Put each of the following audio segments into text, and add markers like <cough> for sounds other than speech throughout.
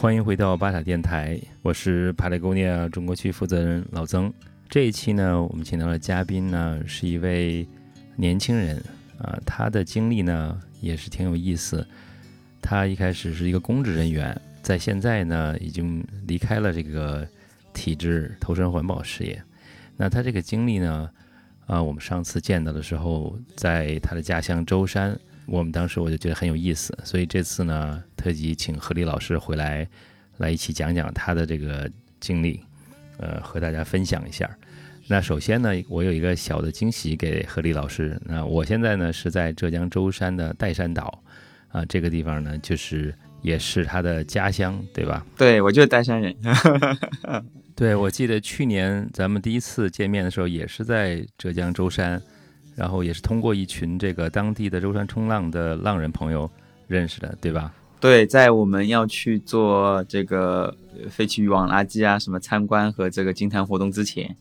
欢迎回到巴塔电台，我是帕雷贡尼亚中国区负责人老曾。这一期呢，我们请到的嘉宾呢是一位年轻人啊，他的经历呢也是挺有意思。他一开始是一个公职人员，在现在呢已经离开了这个体制，投身环保事业。那他这个经历呢，啊，我们上次见到的时候，在他的家乡舟山。我们当时我就觉得很有意思，所以这次呢，特辑请何丽老师回来，来一起讲讲他的这个经历，呃，和大家分享一下。那首先呢，我有一个小的惊喜给何丽老师。那我现在呢是在浙江舟山的岱山岛，啊，这个地方呢就是也是他的家乡，对吧？对，我就是岱山人。对，我记得去年咱们第一次见面的时候，也是在浙江舟山。然后也是通过一群这个当地的舟山冲浪的浪人朋友认识的，对吧？对，在我们要去做这个废弃渔网垃圾啊什么参观和这个金滩活动之前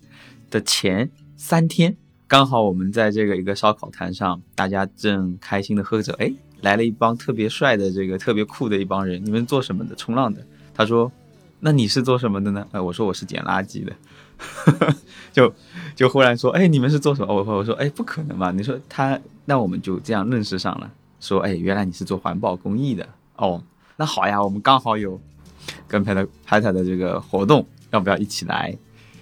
的前三天，刚好我们在这个一个烧烤摊上，大家正开心的喝着，哎，来了一帮特别帅的这个特别酷的一帮人，你们做什么的？冲浪的。他说，那你是做什么的呢？哎，我说我是捡垃圾的。<laughs> 就就忽然说，哎，你们是做什么？我我说，哎，不可能吧？你说他，那我们就这样认识上了。说，哎，原来你是做环保公益的哦。那好呀，我们刚好有跟拍的拍他的这个活动，要不要一起来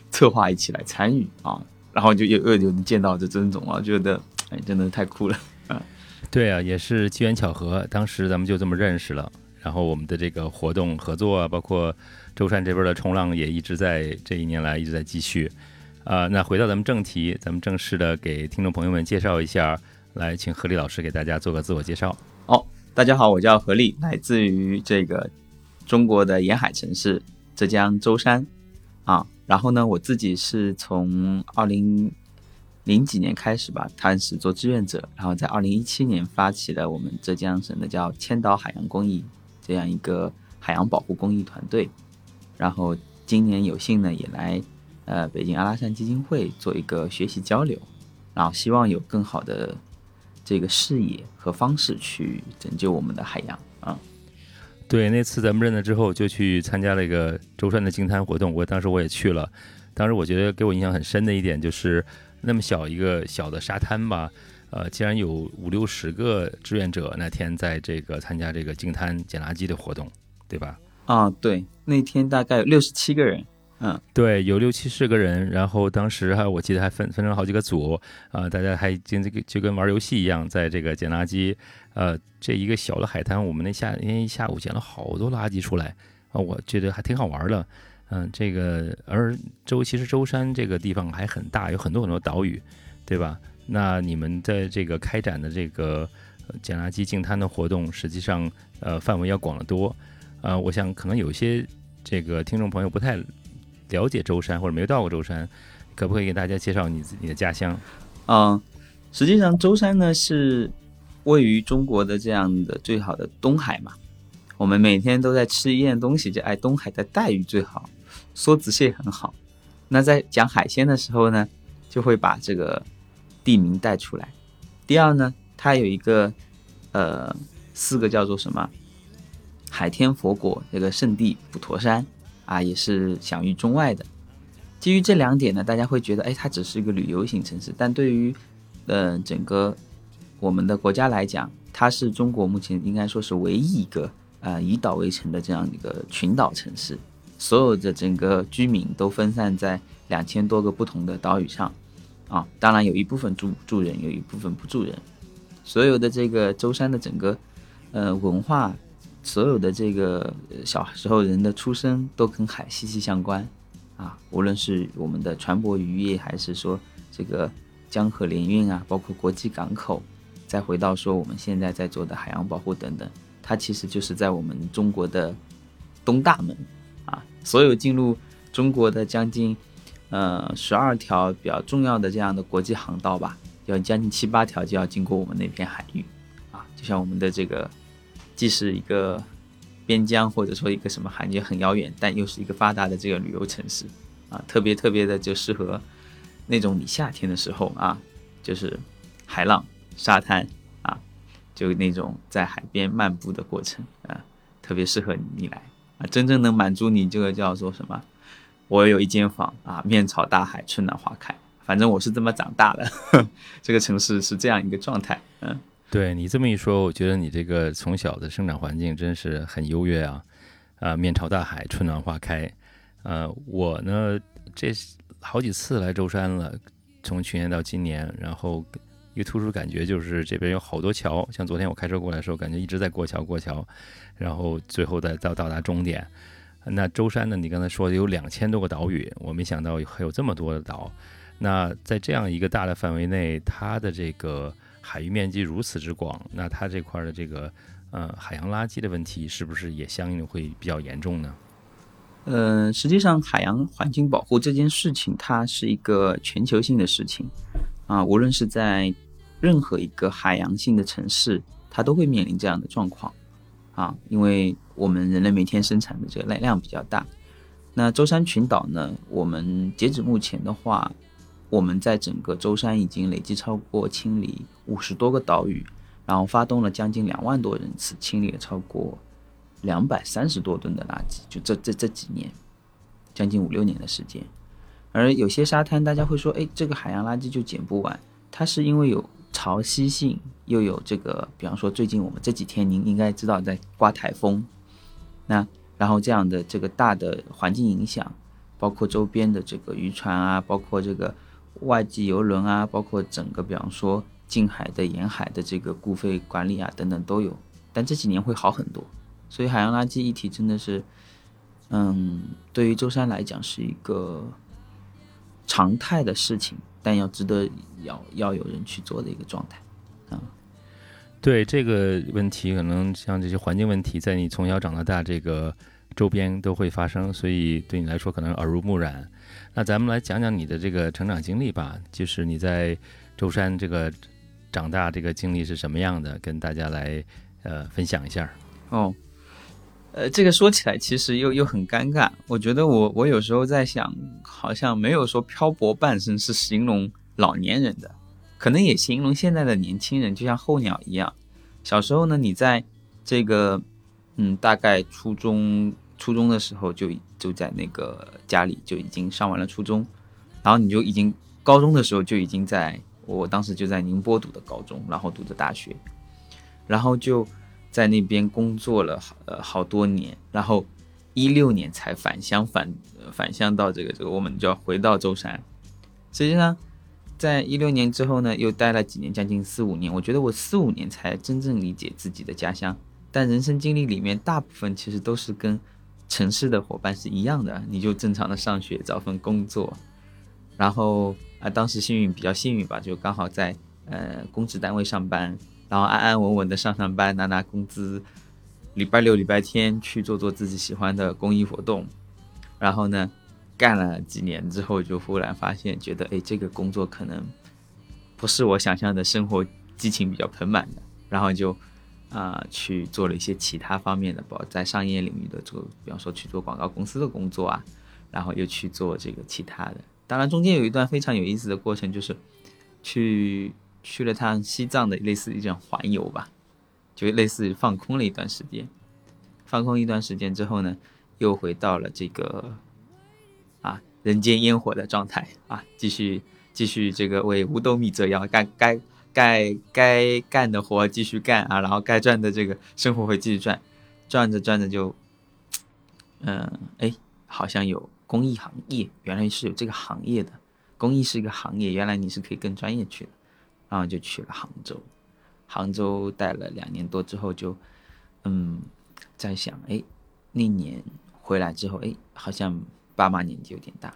策划，一起来参与啊？然后就又又就能见到这曾总了，觉得哎，真的太酷了啊！<laughs> 对啊，也是机缘巧合，当时咱们就这么认识了。然后我们的这个活动合作啊，包括。舟山这边的冲浪也一直在这一年来一直在继续，啊，那回到咱们正题，咱们正式的给听众朋友们介绍一下，来，请何丽老师给大家做个自我介绍。大家好，我叫何丽，来自于这个中国的沿海城市浙江舟山，啊，然后呢，我自己是从二零零几年开始吧，开始做志愿者，然后在二零一七年发起了我们浙江省的叫千岛海洋公益这样一个海洋保护公益团队。然后今年有幸呢，也来呃北京阿拉善基金会做一个学习交流，然后希望有更好的这个视野和方式去拯救我们的海洋啊。对，那次咱们认了之后，就去参加了一个舟山的净滩活动，我当时我也去了。当时我觉得给我印象很深的一点就是，那么小一个小的沙滩吧，呃，竟然有五六十个志愿者那天在这个参加这个净滩捡垃圾的活动，对吧？啊，对，那天大概有六十七个人，嗯，对，有六七十个人，然后当时还我记得还分分成好几个组，啊，大家还跟这个就跟玩游戏一样，在这个捡垃圾，呃，这一个小的海滩，我们那下那一下午捡了好多垃圾出来，啊，我觉得还挺好玩的，嗯，这个而舟其实舟山这个地方还很大，有很多很多岛屿，对吧？那你们在这个开展的这个捡垃圾净滩的活动，实际上呃范围要广得多。呃，我想可能有些这个听众朋友不太了解舟山，或者没有到过舟山，可不可以给大家介绍你你的家乡？嗯，实际上舟山呢是位于中国的这样的最好的东海嘛。我们每天都在吃一样东西，就哎东海的带鱼最好，梭子蟹很好。那在讲海鲜的时候呢，就会把这个地名带出来。第二呢，它有一个呃四个叫做什么？海天佛果这个圣地普陀山啊，也是享誉中外的。基于这两点呢，大家会觉得，哎，它只是一个旅游型城市。但对于，呃，整个我们的国家来讲，它是中国目前应该说是唯一一个，呃，以岛为城的这样一个群岛城市。所有的整个居民都分散在两千多个不同的岛屿上，啊，当然有一部分住住人，有一部分不住人。所有的这个舟山的整个，呃，文化。所有的这个小时候人的出生都跟海息息相关，啊，无论是我们的船舶渔业，还是说这个江河联运啊，包括国际港口，再回到说我们现在在做的海洋保护等等，它其实就是在我们中国的东大门，啊，所有进入中国的将近呃十二条比较重要的这样的国际航道吧，要将近七八条就要经过我们那片海域，啊，就像我们的这个。既是一个边疆，或者说一个什么海觉很遥远，但又是一个发达的这个旅游城市啊，特别特别的就适合那种你夏天的时候啊，就是海浪、沙滩啊，就那种在海边漫步的过程啊，特别适合你来啊，真正能满足你这个叫做什么？我有一间房啊，面朝大海，春暖花开。反正我是这么长大的，<laughs> 这个城市是这样一个状态。嗯，对你这么一说，我觉得你这个从小的生长环境真是很优越啊！啊，面朝大海，春暖花开。呃，我呢，这好几次来舟山了，从去年到今年，然后一个突出感觉就是这边有好多桥，像昨天我开车过来的时候，感觉一直在过桥过桥，然后最后再到到达终点。那舟山呢，你刚才说有两千多个岛屿，我没想到还有这么多的岛。那在这样一个大的范围内，它的这个海域面积如此之广，那它这块的这个呃海洋垃圾的问题是不是也相应的会比较严重呢？呃，实际上海洋环境保护这件事情，它是一个全球性的事情啊，无论是在任何一个海洋性的城市，它都会面临这样的状况啊，因为我们人类每天生产的这个量量比较大。那舟山群岛呢，我们截止目前的话。我们在整个舟山已经累计超过清理五十多个岛屿，然后发动了将近两万多人次，清理了超过两百三十多吨的垃圾。就这这这几年，将近五六年的时间。而有些沙滩，大家会说，哎，这个海洋垃圾就捡不完。它是因为有潮汐性，又有这个，比方说最近我们这几天，您应该知道在刮台风，那然后这样的这个大的环境影响，包括周边的这个渔船啊，包括这个。外籍游轮啊，包括整个，比方说近海的沿海的这个固废管理啊，等等都有。但这几年会好很多，所以海洋垃圾议题真的是，嗯，对于舟山来讲是一个常态的事情，但要值得要要有人去做的一个状态啊。对这个问题，可能像这些环境问题，在你从小长到大这个周边都会发生，所以对你来说可能耳濡目染。那咱们来讲讲你的这个成长经历吧，就是你在舟山这个长大这个经历是什么样的，跟大家来呃分享一下。哦，呃，这个说起来其实又又很尴尬。我觉得我我有时候在想，好像没有说漂泊半生是形容老年人的，可能也形容现在的年轻人，就像候鸟一样。小时候呢，你在这个嗯，大概初中。初中的时候就就在那个家里就已经上完了初中，然后你就已经高中的时候就已经在我当时就在宁波读的高中，然后读的大学，然后就在那边工作了呃好多年，然后一六年才返乡返返乡到这个这个我们就要回到舟山，实际上在一六年之后呢又待了几年，将近四五年，我觉得我四五年才真正理解自己的家乡，但人生经历里面大部分其实都是跟。城市的伙伴是一样的，你就正常的上学找份工作，然后啊，当时幸运比较幸运吧，就刚好在呃公职单位上班，然后安安稳稳的上上班拿拿工资，礼拜六礼拜天去做做自己喜欢的公益活动，然后呢，干了几年之后就忽然发现，觉得哎这个工作可能不是我想象的生活激情比较盆满的，然后就。啊，去做了一些其他方面的，包在商业领域的做，比方说去做广告公司的工作啊，然后又去做这个其他的。当然，中间有一段非常有意思的过程，就是去去了趟西藏的类似一种环游吧，就类似于放空了一段时间。放空一段时间之后呢，又回到了这个啊人间烟火的状态啊，继续继续这个为五斗米折腰，该该。该该干的活继续干啊，然后该赚的这个生活会继续赚，赚着赚着就，嗯，哎，好像有公益行业，原来是有这个行业的，公益是一个行业，原来你是可以更专业去的，然后就去了杭州，杭州待了两年多之后就，嗯，在想，哎，那年回来之后，哎，好像爸妈年纪有点大，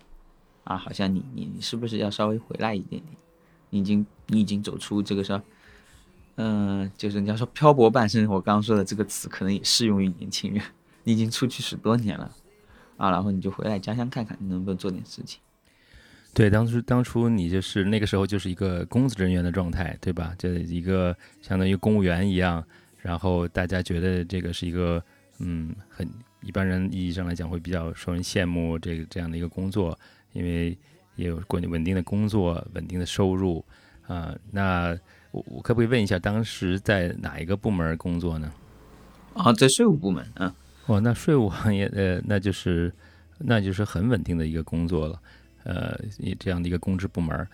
啊，好像你你你是不是要稍微回来一点点？你已经你已经走出这个说，嗯，就是人家说漂泊半生，我刚刚说的这个词可能也适用于年轻人。<laughs> 你已经出去十多年了，啊，然后你就回来家乡看看，你能不能做点事情。对，当初当初你就是那个时候就是一个公职人员的状态，对吧？就一个相当于公务员一样，然后大家觉得这个是一个嗯，很一般人意义上来讲会比较受人羡慕这个这样的一个工作，因为。也有稳稳定的工作，稳定的收入，啊，那我我可不可以问一下，当时在哪一个部门工作呢？啊，在税务部门，嗯，哦，那税务行业呃，那就是那就是很稳定的一个工作了，呃，这样的一个公职部门。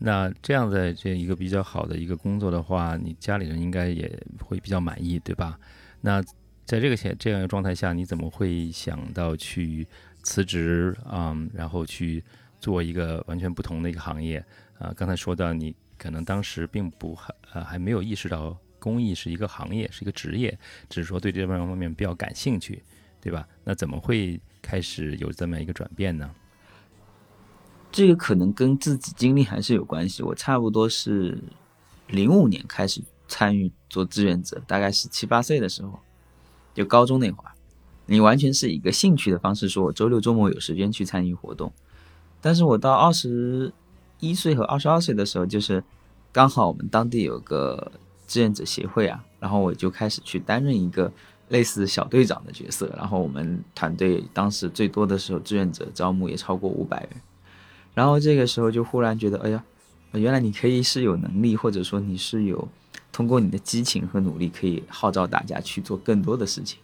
那这样的这一个比较好的一个工作的话，你家里人应该也会比较满意，对吧？那在这个前这样一个状态下，你怎么会想到去辞职啊？然后去做一个完全不同的一个行业啊？刚才说到你可能当时并不还呃还没有意识到公益是一个行业，是一个职业，只是说对这方方面比较感兴趣，对吧？那怎么会开始有这么一个转变呢？这个可能跟自己经历还是有关系。我差不多是零五年开始参与做志愿者，大概是七八岁的时候，就高中那会儿，你完全是以一个兴趣的方式，说我周六周末有时间去参与活动。但是我到二十一岁和二十二岁的时候，就是刚好我们当地有个志愿者协会啊，然后我就开始去担任一个类似小队长的角色。然后我们团队当时最多的时候，志愿者招募也超过五百人。然后这个时候就忽然觉得，哎呀，原来你可以是有能力，或者说你是有通过你的激情和努力，可以号召大家去做更多的事情。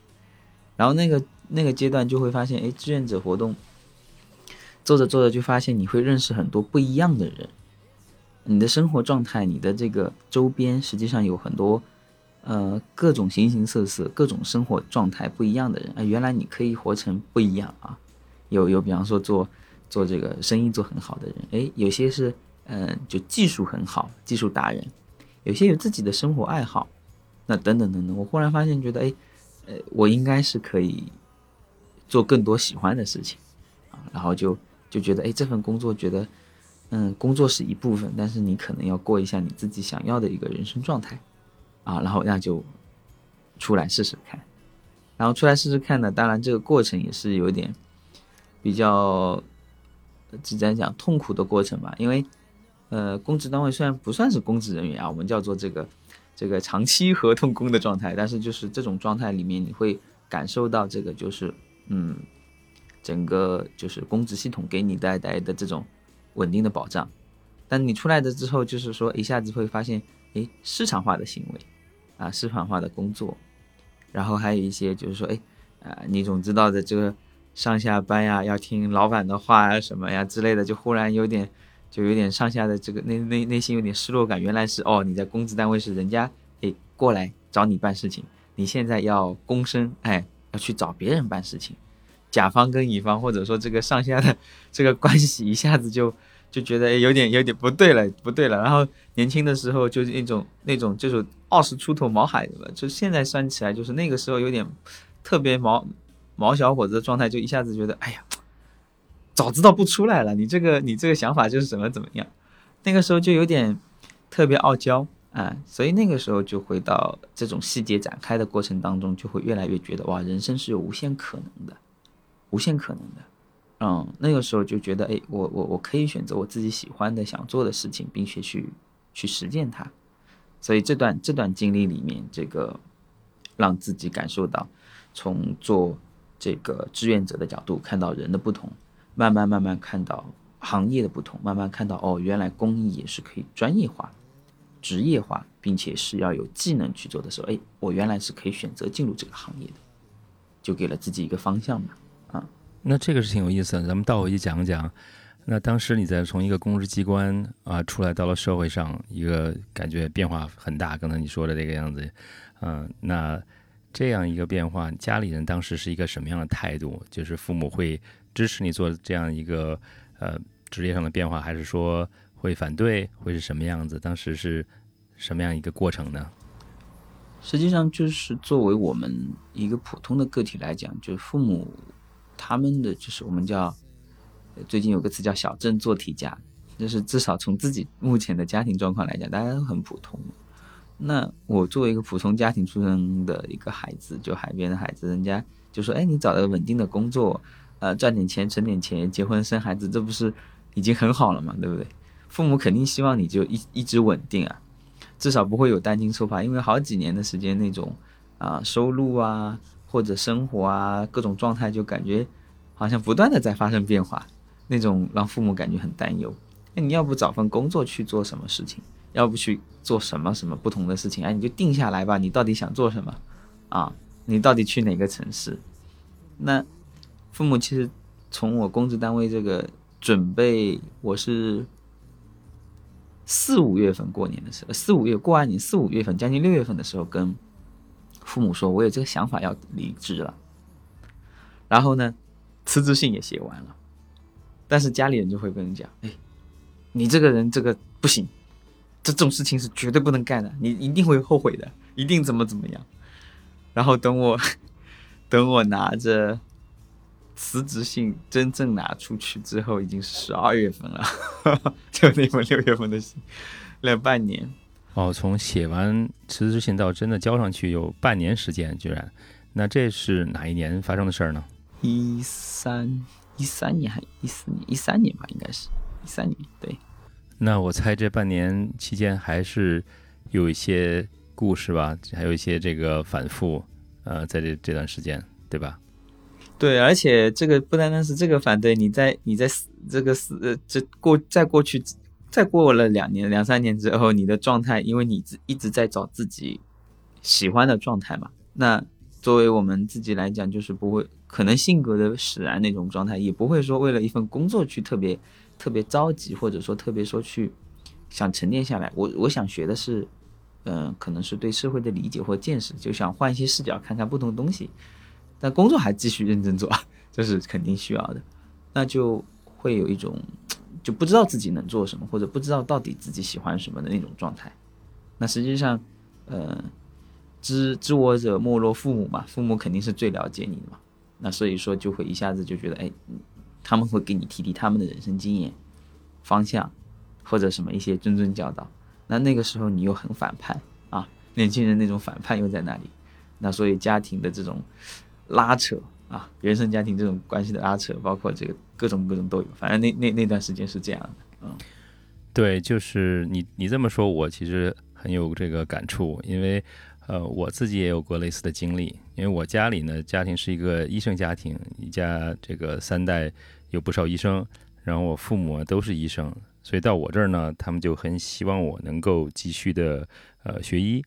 然后那个那个阶段就会发现，哎，志愿者活动做着做着就发现你会认识很多不一样的人，你的生活状态，你的这个周边实际上有很多呃各种形形色色、各种生活状态不一样的人。哎，原来你可以活成不一样啊！有有，比方说做。做这个生意做很好的人，哎，有些是嗯，就技术很好，技术达人；有些有自己的生活爱好，那等等等等。我忽然发现，觉得哎，呃，我应该是可以做更多喜欢的事情啊。然后就就觉得，哎，这份工作，觉得嗯，工作是一部分，但是你可能要过一下你自己想要的一个人生状态啊。然后那就出来试试看。然后出来试试看呢，当然这个过程也是有点比较。只在讲痛苦的过程吧，因为，呃，公职单位虽然不算是公职人员啊，我们叫做这个这个长期合同工的状态，但是就是这种状态里面，你会感受到这个就是嗯，整个就是公职系统给你带来的这种稳定的保障。但你出来的之后，就是说一下子会发现，哎，市场化的行为啊，市场化的工作，然后还有一些就是说，哎，啊，你总知道的这个。上下班呀，要听老板的话呀，什么呀之类的，就忽然有点，就有点上下的这个内内内心有点失落感。原来是哦，你在工资单位是人家诶过来找你办事情，你现在要躬身哎，要去找别人办事情。甲方跟乙方 <laughs> 或者说这个上下的 <laughs> 这个关系 <laughs> 一下子就就觉得有点有点不对了，不对了。然后年轻的时候就是那种那种就是二十出头毛孩子吧，就现在算起来就是那个时候有点特别毛。毛小伙子的状态就一下子觉得，哎呀，早知道不出来了。你这个你这个想法就是怎么怎么样，那个时候就有点特别傲娇啊，所以那个时候就回到这种细节展开的过程当中，就会越来越觉得哇，人生是有无限可能的，无限可能的。嗯，那个时候就觉得，哎，我我我可以选择我自己喜欢的、想做的事情，并且去去实践它。所以这段这段经历里面，这个让自己感受到从做。这个志愿者的角度看到人的不同，慢慢慢慢看到行业的不同，慢慢看到哦，原来公益也是可以专业化、职业化，并且是要有技能去做的时候，哎，我原来是可以选择进入这个行业的，就给了自己一个方向嘛。啊，那这个是挺有意思的，咱们倒回去讲讲。那当时你在从一个公职机关啊出来到了社会上，一个感觉变化很大，刚才你说的这个样子，嗯，那。这样一个变化，家里人当时是一个什么样的态度？就是父母会支持你做这样一个呃职业上的变化，还是说会反对？会是什么样子？当时是什么样一个过程呢？实际上，就是作为我们一个普通的个体来讲，就是父母他们的就是我们叫最近有个词叫小镇做题家，就是至少从自己目前的家庭状况来讲，大家都很普通。那我作为一个普通家庭出生的一个孩子，就海边的孩子，人家就说：“哎，你找到稳定的工作，呃，赚点钱，存点钱，结婚生孩子，这不是已经很好了嘛？对不对？”父母肯定希望你就一一直稳定啊，至少不会有担惊受怕，因为好几年的时间那种啊收入啊或者生活啊各种状态就感觉好像不断的在发生变化，那种让父母感觉很担忧。那你要不找份工作去做什么事情？要不去做什么什么不同的事情？哎，你就定下来吧。你到底想做什么？啊，你到底去哪个城市？那父母其实从我工作单位这个准备，我是四五月份过年的时候，四五月过完年四五月份，将近六月份的时候，跟父母说我有这个想法要离职了。然后呢，辞职信也写完了，但是家里人就会跟你讲：“哎，你这个人这个不行，这种事情是绝对不能干的，你一定会后悔的，一定怎么怎么样。”然后等我 <laughs> 等我拿着辞职信真正拿出去之后，已经是十二月份了，<laughs> 就那封六月份的信，了半年。哦，从写完辞职信到真的交上去有半年时间，居然，那这是哪一年发生的事儿呢？一三一三年还一四年？一三年吧，应该是一三年。对。那我猜这半年期间还是有一些故事吧，还有一些这个反复，呃，在这这段时间，对吧？对，而且这个不单单是这个反对，你在你在这个死呃这过再过去再过了两年两三年之后，你的状态，因为你一直在找自己喜欢的状态嘛，那作为我们自己来讲，就是不会。可能性格的使然那种状态，也不会说为了一份工作去特别特别着急，或者说特别说去想沉淀下来。我我想学的是，嗯，可能是对社会的理解或见识，就想换一些视角看看不同的东西。但工作还继续认真做，<laughs> 这是肯定需要的。那就会有一种就不知道自己能做什么，或者不知道到底自己喜欢什么的那种状态。那实际上，呃，知知我者莫若父母嘛，父母肯定是最了解你的嘛。那所以说就会一下子就觉得，哎，他们会给你提提他们的人生经验、方向，或者什么一些谆谆教导。那那个时候你又很反叛啊，年轻人那种反叛又在那里。那所以家庭的这种拉扯啊，原生家庭这种关系的拉扯，包括这个各种各种都有。反正那那那段时间是这样的，嗯，对，就是你你这么说，我其实很有这个感触，因为。呃，我自己也有过类似的经历，因为我家里呢，家庭是一个医生家庭，一家这个三代有不少医生，然后我父母都是医生，所以到我这儿呢，他们就很希望我能够继续的呃学医。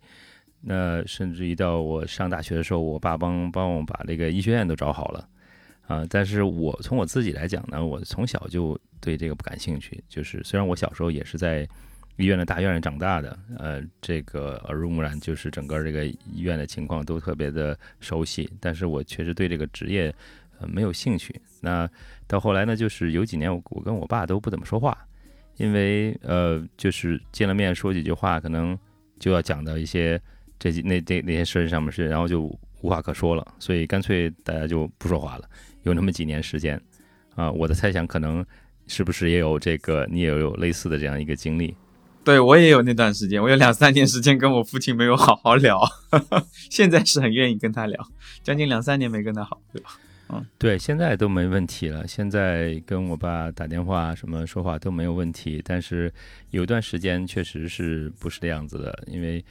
那甚至于到我上大学的时候，我爸帮帮我把这个医学院都找好了啊。但是我从我自己来讲呢，我从小就对这个不感兴趣，就是虽然我小时候也是在。医院的大院里长大的，呃，这个耳濡目染，就是整个这个医院的情况都特别的熟悉。但是我确实对这个职业，呃，没有兴趣。那到后来呢，就是有几年我跟我爸都不怎么说话，因为呃，就是见了面说几句话，可能就要讲到一些这几那这那些事上面是，然后就无话可说了，所以干脆大家就不说话了。有那么几年时间，啊，我的猜想可能是不是也有这个你也有类似的这样一个经历。对我也有那段时间，我有两三年时间跟我父亲没有好好聊，<laughs> 现在是很愿意跟他聊，将近两三年没跟他好对吧。嗯，对，现在都没问题了，现在跟我爸打电话什么说话都没有问题。但是有段时间确实是不是这样子的，因为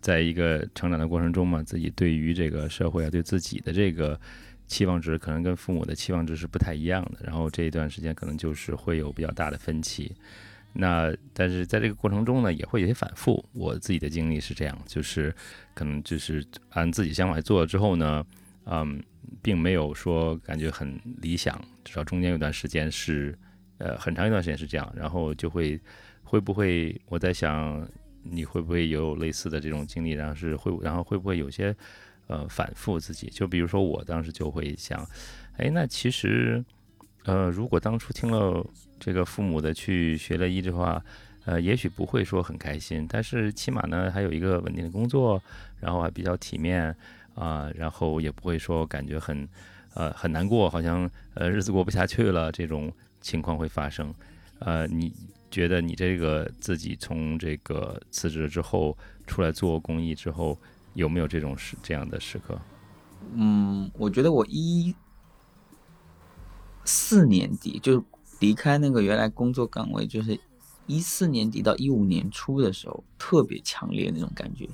在一个成长的过程中嘛，自己对于这个社会啊，对自己的这个期望值，可能跟父母的期望值是不太一样的。然后这一段时间可能就是会有比较大的分歧。那但是在这个过程中呢，也会有些反复。我自己的经历是这样，就是可能就是按自己想法做了之后呢，嗯，并没有说感觉很理想，至少中间有段时间是，呃，很长一段时间是这样。然后就会会不会我在想，你会不会有类似的这种经历？然后是会，然后会不会有些呃反复自己？就比如说我当时就会想，哎，那其实。呃，如果当初听了这个父母的去学了医的话，呃，也许不会说很开心，但是起码呢还有一个稳定的工作，然后还比较体面啊，然后也不会说感觉很呃很难过，好像呃日子过不下去了这种情况会发生。呃，你觉得你这个自己从这个辞职之后出来做公益之后，有没有这种时这样的时刻？嗯，我觉得我一。四年底就离开那个原来工作岗位，就是一四年底到一五年初的时候，特别强烈那种感觉，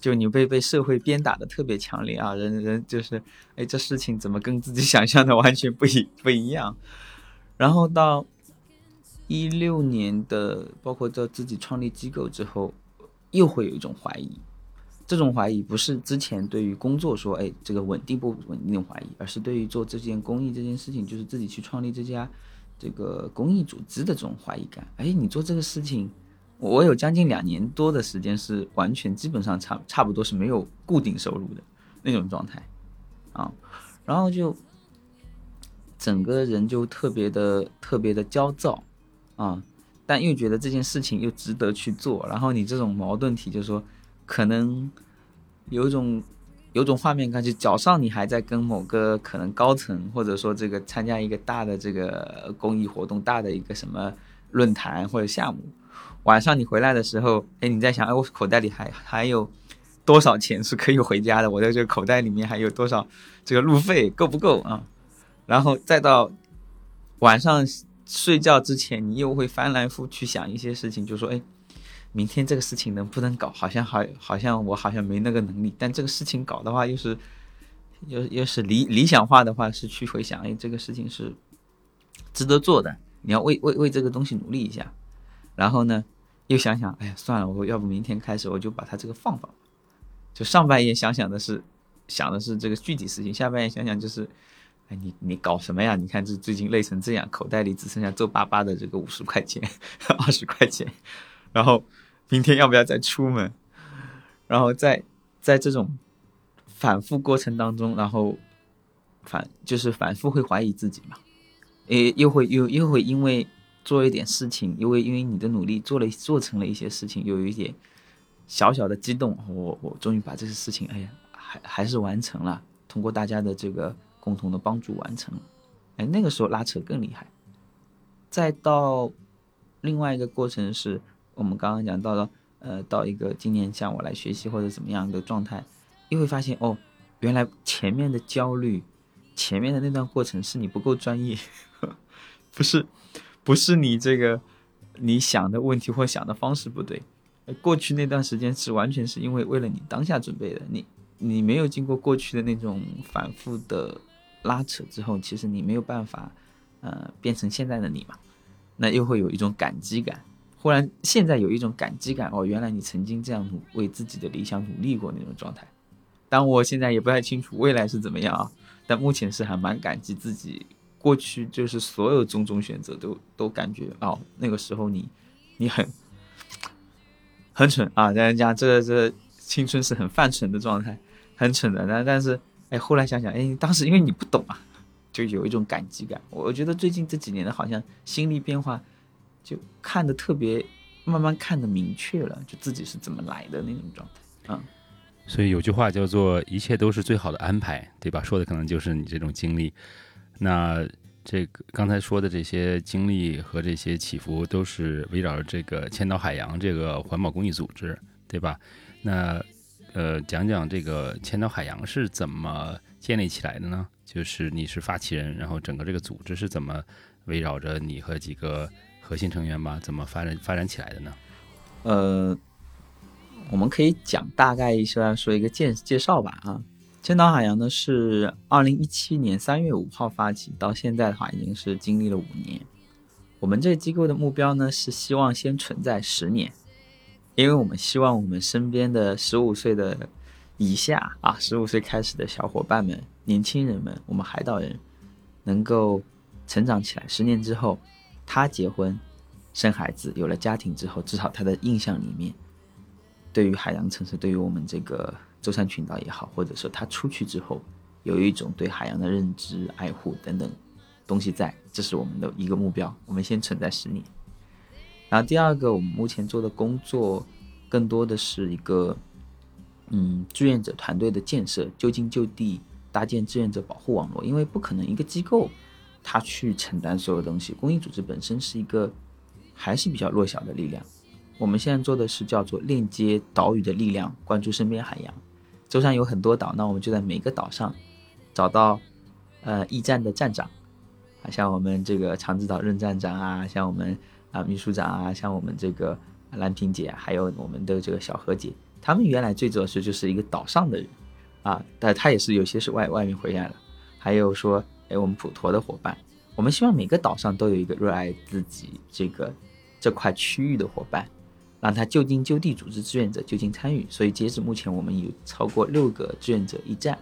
就你被被社会鞭打的特别强烈啊，人人就是，哎，这事情怎么跟自己想象的完全不一不一样？然后到一六年的，包括到自己创立机构之后，又会有一种怀疑，这种怀疑不是之前对于工作说，哎，这个稳定不稳定的怀疑，而是对于做这件公益这件事情，就是自己去创立这家这个公益组织的这种怀疑感。哎，你做这个事情，我有将近两年多的时间是完全基本上差差不多是没有固定收入的那种状态。啊，然后就整个人就特别的特别的焦躁。啊，但又觉得这件事情又值得去做，然后你这种矛盾体就是说。可能有一种有种画面感，就早上你还在跟某个可能高层，或者说这个参加一个大的这个公益活动、大的一个什么论坛或者项目，晚上你回来的时候，哎，你在想，哎，我口袋里还还有多少钱是可以回家的？我在这个口袋里面还有多少这个路费够不够啊？然后再到晚上睡觉之前，你又会翻来覆去想一些事情，就说，哎。明天这个事情能不能搞？好像好，好像我好像没那个能力。但这个事情搞的话，又是，又又是理理想化的话，是去回想，哎，这个事情是值得做的。你要为为为这个东西努力一下。然后呢，又想想，哎呀，算了，我要不明天开始我就把它这个放放。就上半夜想想的是，想的是这个具体事情；下半夜想想就是，哎，你你搞什么呀？你看这最近累成这样，口袋里只剩下皱巴巴的这个五十块钱、二十块钱。然后明天要不要再出门？然后在在这种反复过程当中，然后反就是反复会怀疑自己嘛，诶，又会又又会因为做一点事情，因为因为你的努力做了做成了一些事情，有一点小小的激动，我我终于把这些事情，哎呀，还还是完成了，通过大家的这个共同的帮助完成了，哎，那个时候拉扯更厉害。再到另外一个过程是。我们刚刚讲到的，呃，到一个今年向我来学习或者怎么样的状态，又会发现哦，原来前面的焦虑，前面的那段过程是你不够专业，<laughs> 不是，不是你这个你想的问题或想的方式不对，过去那段时间是完全是因为为了你当下准备的，你你没有经过过去的那种反复的拉扯之后，其实你没有办法，呃，变成现在的你嘛，那又会有一种感激感。忽然，现在有一种感激感哦，原来你曾经这样努为自己的理想努力过那种状态。但我现在也不太清楚未来是怎么样啊。但目前是还蛮感激自己过去就是所有种种选择都都感觉哦，那个时候你你很很蠢啊！大家讲这这青春是很犯蠢的状态，很蠢的。但但是哎，后来想想哎，当时因为你不懂啊，就有一种感激感。我觉得最近这几年的好像心理变化。就看的特别，慢慢看的明确了，就自己是怎么来的那种状态啊。所以有句话叫做“一切都是最好的安排”，对吧？说的可能就是你这种经历。那这个刚才说的这些经历和这些起伏，都是围绕着这个千岛海洋这个环保公益组织，对吧？那呃，讲讲这个千岛海洋是怎么建立起来的呢？就是你是发起人，然后整个这个组织是怎么围绕着你和几个。核心成员吧，怎么发展发展起来的呢？呃，我们可以讲大概一说说一个介介绍吧啊。千岛海洋呢是二零一七年三月五号发起，到现在的话已经是经历了五年。我们这个机构的目标呢是希望先存在十年，因为我们希望我们身边的十五岁的以下啊，十五岁开始的小伙伴们、年轻人们，我们海岛人能够成长起来，十年之后。他结婚、生孩子、有了家庭之后，至少他的印象里面，对于海洋城市，对于我们这个舟山群岛也好，或者说他出去之后，有一种对海洋的认知、爱护等等东西在，这是我们的一个目标。我们先存在十年。然后第二个，我们目前做的工作，更多的是一个，嗯，志愿者团队的建设，就近就地搭建志愿者保护网络，因为不可能一个机构。他去承担所有东西，公益组织本身是一个还是比较弱小的力量。我们现在做的是叫做链接岛屿的力量，关注身边海洋。舟山有很多岛，那我们就在每个岛上找到呃驿站的站长，啊，像我们这个长治岛任站长啊，像我们 <laughs> 啊秘书长啊，像我们这个兰萍姐，还有我们的这个小何姐，他们原来最主要是就是一个岛上的人啊，但他也是有些是外外面回来了，还有说。哎，我们普陀的伙伴，我们希望每个岛上都有一个热爱自己这个这块区域的伙伴，让他就近就地组织志愿者就近参与。所以截止目前，我们有超过六个志愿者驿站，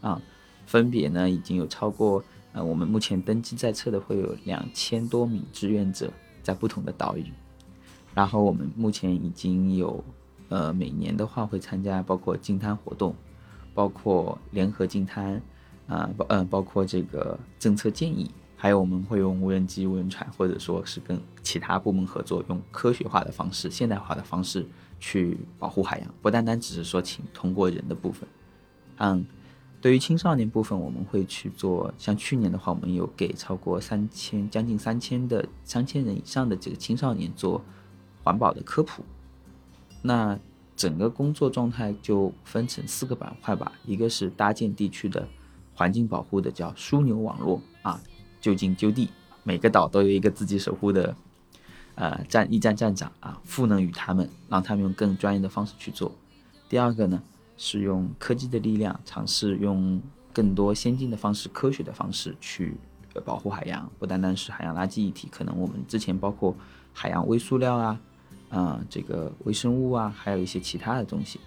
啊，分别呢已经有超过呃，我们目前登记在册的会有两千多名志愿者在不同的岛屿。然后我们目前已经有呃，每年的话会参加包括净滩活动，包括联合净滩，啊，包嗯包括这个政策建议。还有我们会用无人机、无人船，或者说是跟其他部门合作，用科学化的方式、现代化的方式去保护海洋，不单单只是说请通过人的部分。嗯，对于青少年部分，我们会去做，像去年的话，我们有给超过三千、将近三千的三千人以上的这个青少年做环保的科普。那整个工作状态就分成四个板块吧，一个是搭建地区的环境保护的，叫枢纽网络啊。就近就地，每个岛都有一个自己守护的，呃，站驿站站长啊，赋能于他们，让他们用更专业的方式去做。第二个呢，是用科技的力量，尝试用更多先进的方式、科学的方式去保护海洋，不单单是海洋垃圾议题，可能我们之前包括海洋微塑料啊，啊，这个微生物啊，还有一些其他的东西。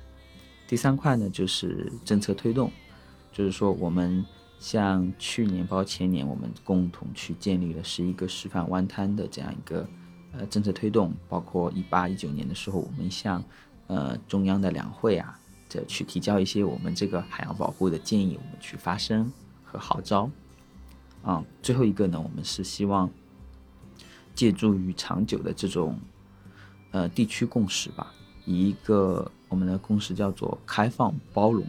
第三块呢，就是政策推动，就是说我们。像去年包括前年，我们共同去建立了十一个示范湾滩的这样一个呃政策推动，包括一八一九年的时候，我们向呃中央的两会啊，这去提交一些我们这个海洋保护的建议，我们去发声和号召。啊，最后一个呢，我们是希望借助于长久的这种呃地区共识吧，以一个我们的共识叫做开放、包容、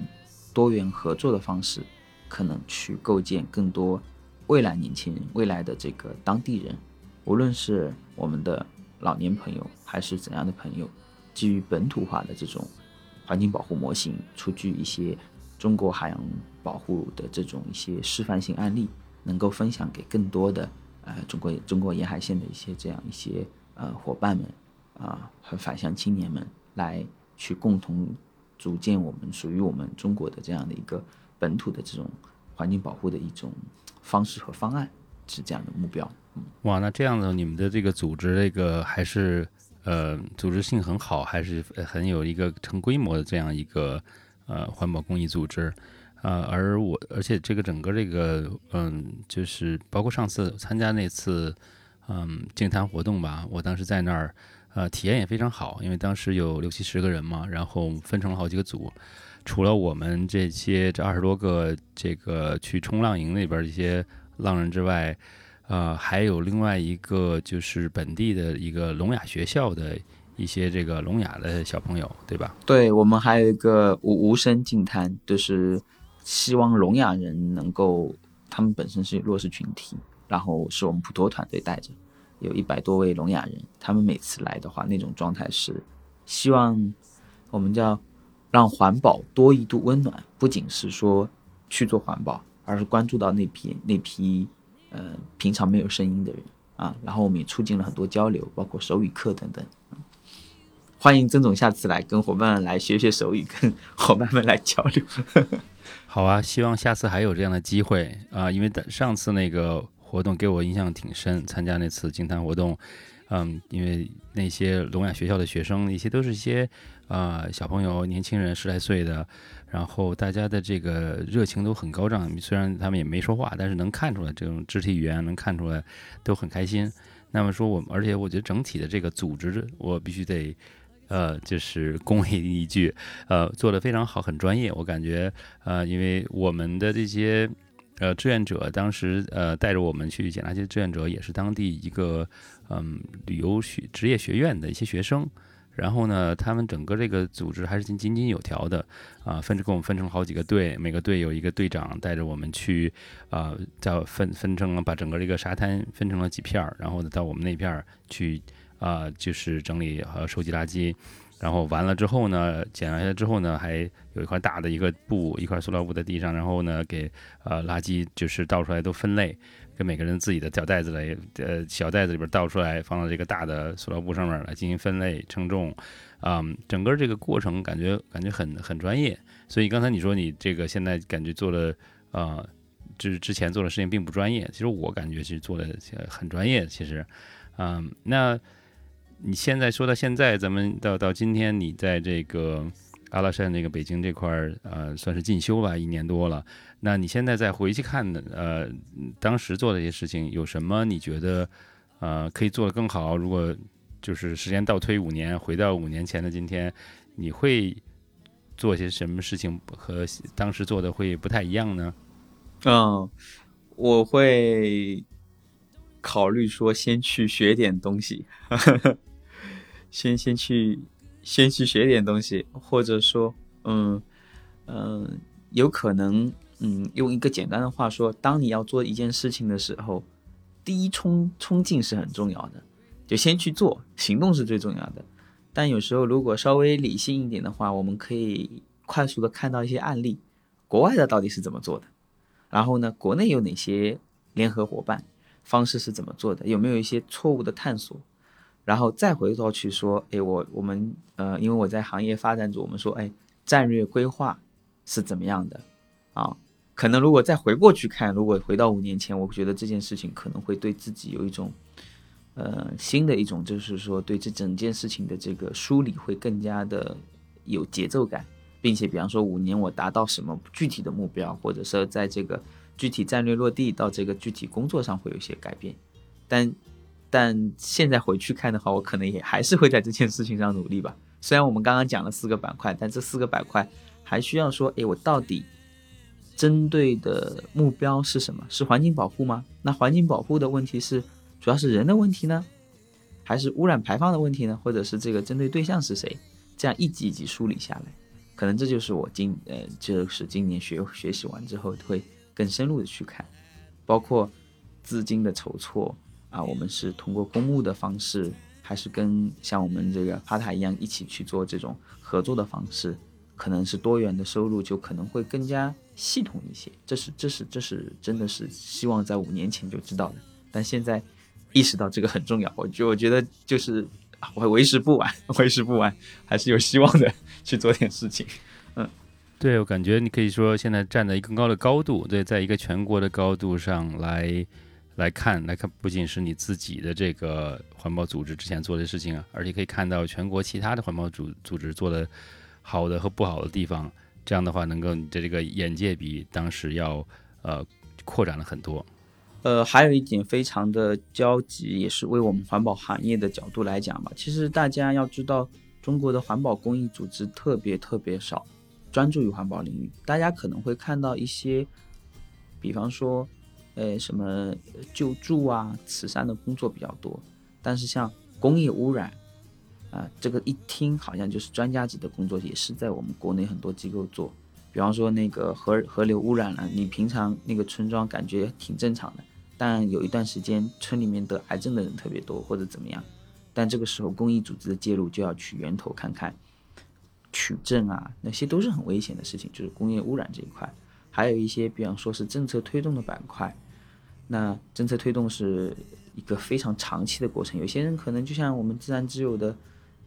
多元合作的方式。可能去构建更多未来年轻人、未来的这个当地人，无论是我们的老年朋友还是怎样的朋友，基于本土化的这种环境保护模型，出具一些中国海洋保护的这种一些示范性案例，能够分享给更多的呃中国中国沿海线的一些这样一些呃伙伴们啊和返乡青年们来去共同组建我们属于我们中国的这样的一个。本土的这种环境保护的一种方式和方案是这样的目标。哇，那这样子，你们的这个组织，这个还是呃组织性很好，还是很有一个成规模的这样一个呃环保公益组织啊。而我，而且这个整个这个嗯，就是包括上次参加那次嗯净滩活动吧，我当时在那儿呃体验也非常好，因为当时有六七十个人嘛，然后分成了好几个组。除了我们这些这二十多个这个去冲浪营那边一些浪人之外，呃，还有另外一个就是本地的一个聋哑学校的一些这个聋哑的小朋友，对吧？对，我们还有一个无无声净滩，就是希望聋哑人能够，他们本身是弱势群体，然后是我们普陀团队带着，有一百多位聋哑人，他们每次来的话，那种状态是希望我们叫。让环保多一度温暖，不仅是说去做环保，而是关注到那批那批呃平常没有声音的人啊。然后我们也促进了很多交流，包括手语课等等。欢迎曾总下次来跟伙伴们来学学手语，跟伙伴们来交流。<laughs> 好啊，希望下次还有这样的机会啊！因为上次那个活动给我印象挺深，参加那次金坛活动，嗯，因为那些聋哑学校的学生，一些都是一些。啊，小朋友、年轻人十来岁的，然后大家的这个热情都很高涨。虽然他们也没说话，但是能看出来这种肢体语言，能看出来都很开心。那么说，我们而且我觉得整体的这个组织，我必须得呃，就是恭维一句，呃，做的非常好，很专业。我感觉呃，因为我们的这些呃志愿者，当时呃带着我们去捡垃圾的志愿者，也是当地一个嗯旅游学职业学院的一些学生。然后呢，他们整个这个组织还是井井井有条的，啊，分成给我们分成了好几个队，每个队有一个队长带着我们去，啊，叫分分成了把整个这个沙滩分成了几片儿，然后呢到我们那片儿去，啊，就是整理和收集垃圾，然后完了之后呢，捡完下来之后呢，还有一块大的一个布，一块塑料布在地上，然后呢给呃垃圾就是倒出来都分类。跟每个人自己的小袋子里，呃，小袋子里边倒出来，放到这个大的塑料布上面来进行分类称重，啊，整个这个过程感觉感觉很很专业。所以刚才你说你这个现在感觉做的，呃，就是之前做的事情并不专业，其实我感觉其实做的很专业。其实，嗯，那你现在说到现在，咱们到到今天，你在这个阿拉善这个北京这块儿，呃，算是进修吧，一年多了。那你现在再回去看的，呃，当时做的一些事情，有什么你觉得，呃，可以做得更好？如果就是时间倒推五年，回到五年前的今天，你会做些什么事情和当时做的会不太一样呢？嗯，我会考虑说先去学点东西，<laughs> 先先去先去学点东西，或者说，嗯嗯，有可能，嗯，用一个简单的话说，当你要做一件事情的时候，第一冲冲劲是很重要的，就先去做，行动是最重要的。但有时候如果稍微理性一点的话，我们可以快速的看到一些案例，国外的到底是怎么做的。然后呢，国内有哪些联合伙伴方式是怎么做的？有没有一些错误的探索？然后再回头去说，哎，我我们呃，因为我在行业发展组，我们说，哎，战略规划是怎么样的？啊，可能如果再回过去看，如果回到五年前，我觉得这件事情可能会对自己有一种呃新的一种，就是说对这整件事情的这个梳理会更加的有节奏感。并且，比方说五年我达到什么具体的目标，或者说在这个具体战略落地到这个具体工作上会有一些改变，但但现在回去看的话，我可能也还是会在这件事情上努力吧。虽然我们刚刚讲了四个板块，但这四个板块还需要说，哎，我到底针对的目标是什么？是环境保护吗？那环境保护的问题是主要是人的问题呢，还是污染排放的问题呢？或者是这个针对对象是谁？这样一级一级梳理下来。可能这就是我今呃，就是今年学学习完之后会更深入的去看，包括资金的筹措啊，我们是通过公募的方式，还是跟像我们这个帕塔一样一起去做这种合作的方式，可能是多元的收入就可能会更加系统一些。这是这是这是真的是希望在五年前就知道的，但现在意识到这个很重要，我就我觉得就是。我为时不晚，为时不晚，还是有希望的，去做点事情。嗯，对我感觉你可以说现在站在一个更高的高度，对，在一个全国的高度上来来看，来看不仅是你自己的这个环保组织之前做的事情啊，而且可以看到全国其他的环保组组织做的好的和不好的地方。这样的话，能够你的这个眼界比当时要呃扩展了很多。呃，还有一点非常的焦急，也是为我们环保行业的角度来讲吧。其实大家要知道，中国的环保公益组织特别特别少，专注于环保领域。大家可能会看到一些，比方说，呃，什么救助啊、慈善的工作比较多。但是像工业污染，啊，这个一听好像就是专家级的工作，也是在我们国内很多机构做。比方说那个河河流污染了，你平常那个村庄感觉挺正常的。但有一段时间，村里面得癌症的人特别多，或者怎么样，但这个时候公益组织的介入就要去源头看看，取证啊，那些都是很危险的事情。就是工业污染这一块，还有一些，比方说是政策推动的板块，那政策推动是一个非常长期的过程。有些人可能就像我们自然之友的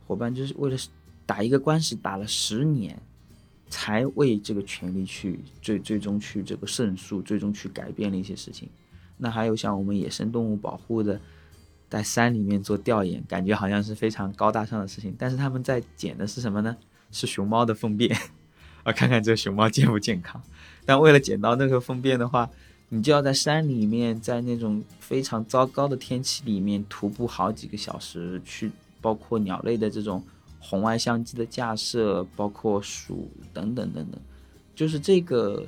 伙伴，就是为了打一个官司打了十年，才为这个权利去最最终去这个胜诉，最终去改变了一些事情。那还有像我们野生动物保护的，在山里面做调研，感觉好像是非常高大上的事情。但是他们在捡的是什么呢？是熊猫的粪便，<laughs> 啊，看看这熊猫健不健康。但为了捡到那个粪便的话，你就要在山里面，在那种非常糟糕的天气里面徒步好几个小时去，包括鸟类的这种红外相机的架设，包括鼠等等等等，就是这个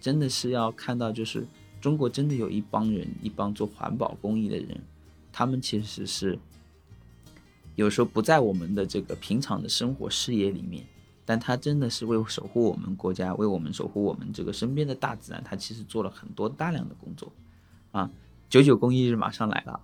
真的是要看到就是。中国真的有一帮人，一帮做环保公益的人，他们其实是有时候不在我们的这个平常的生活视野里面，但他真的是为守护我们国家，为我们守护我们这个身边的大自然，他其实做了很多大量的工作啊！九九公益日马上来了，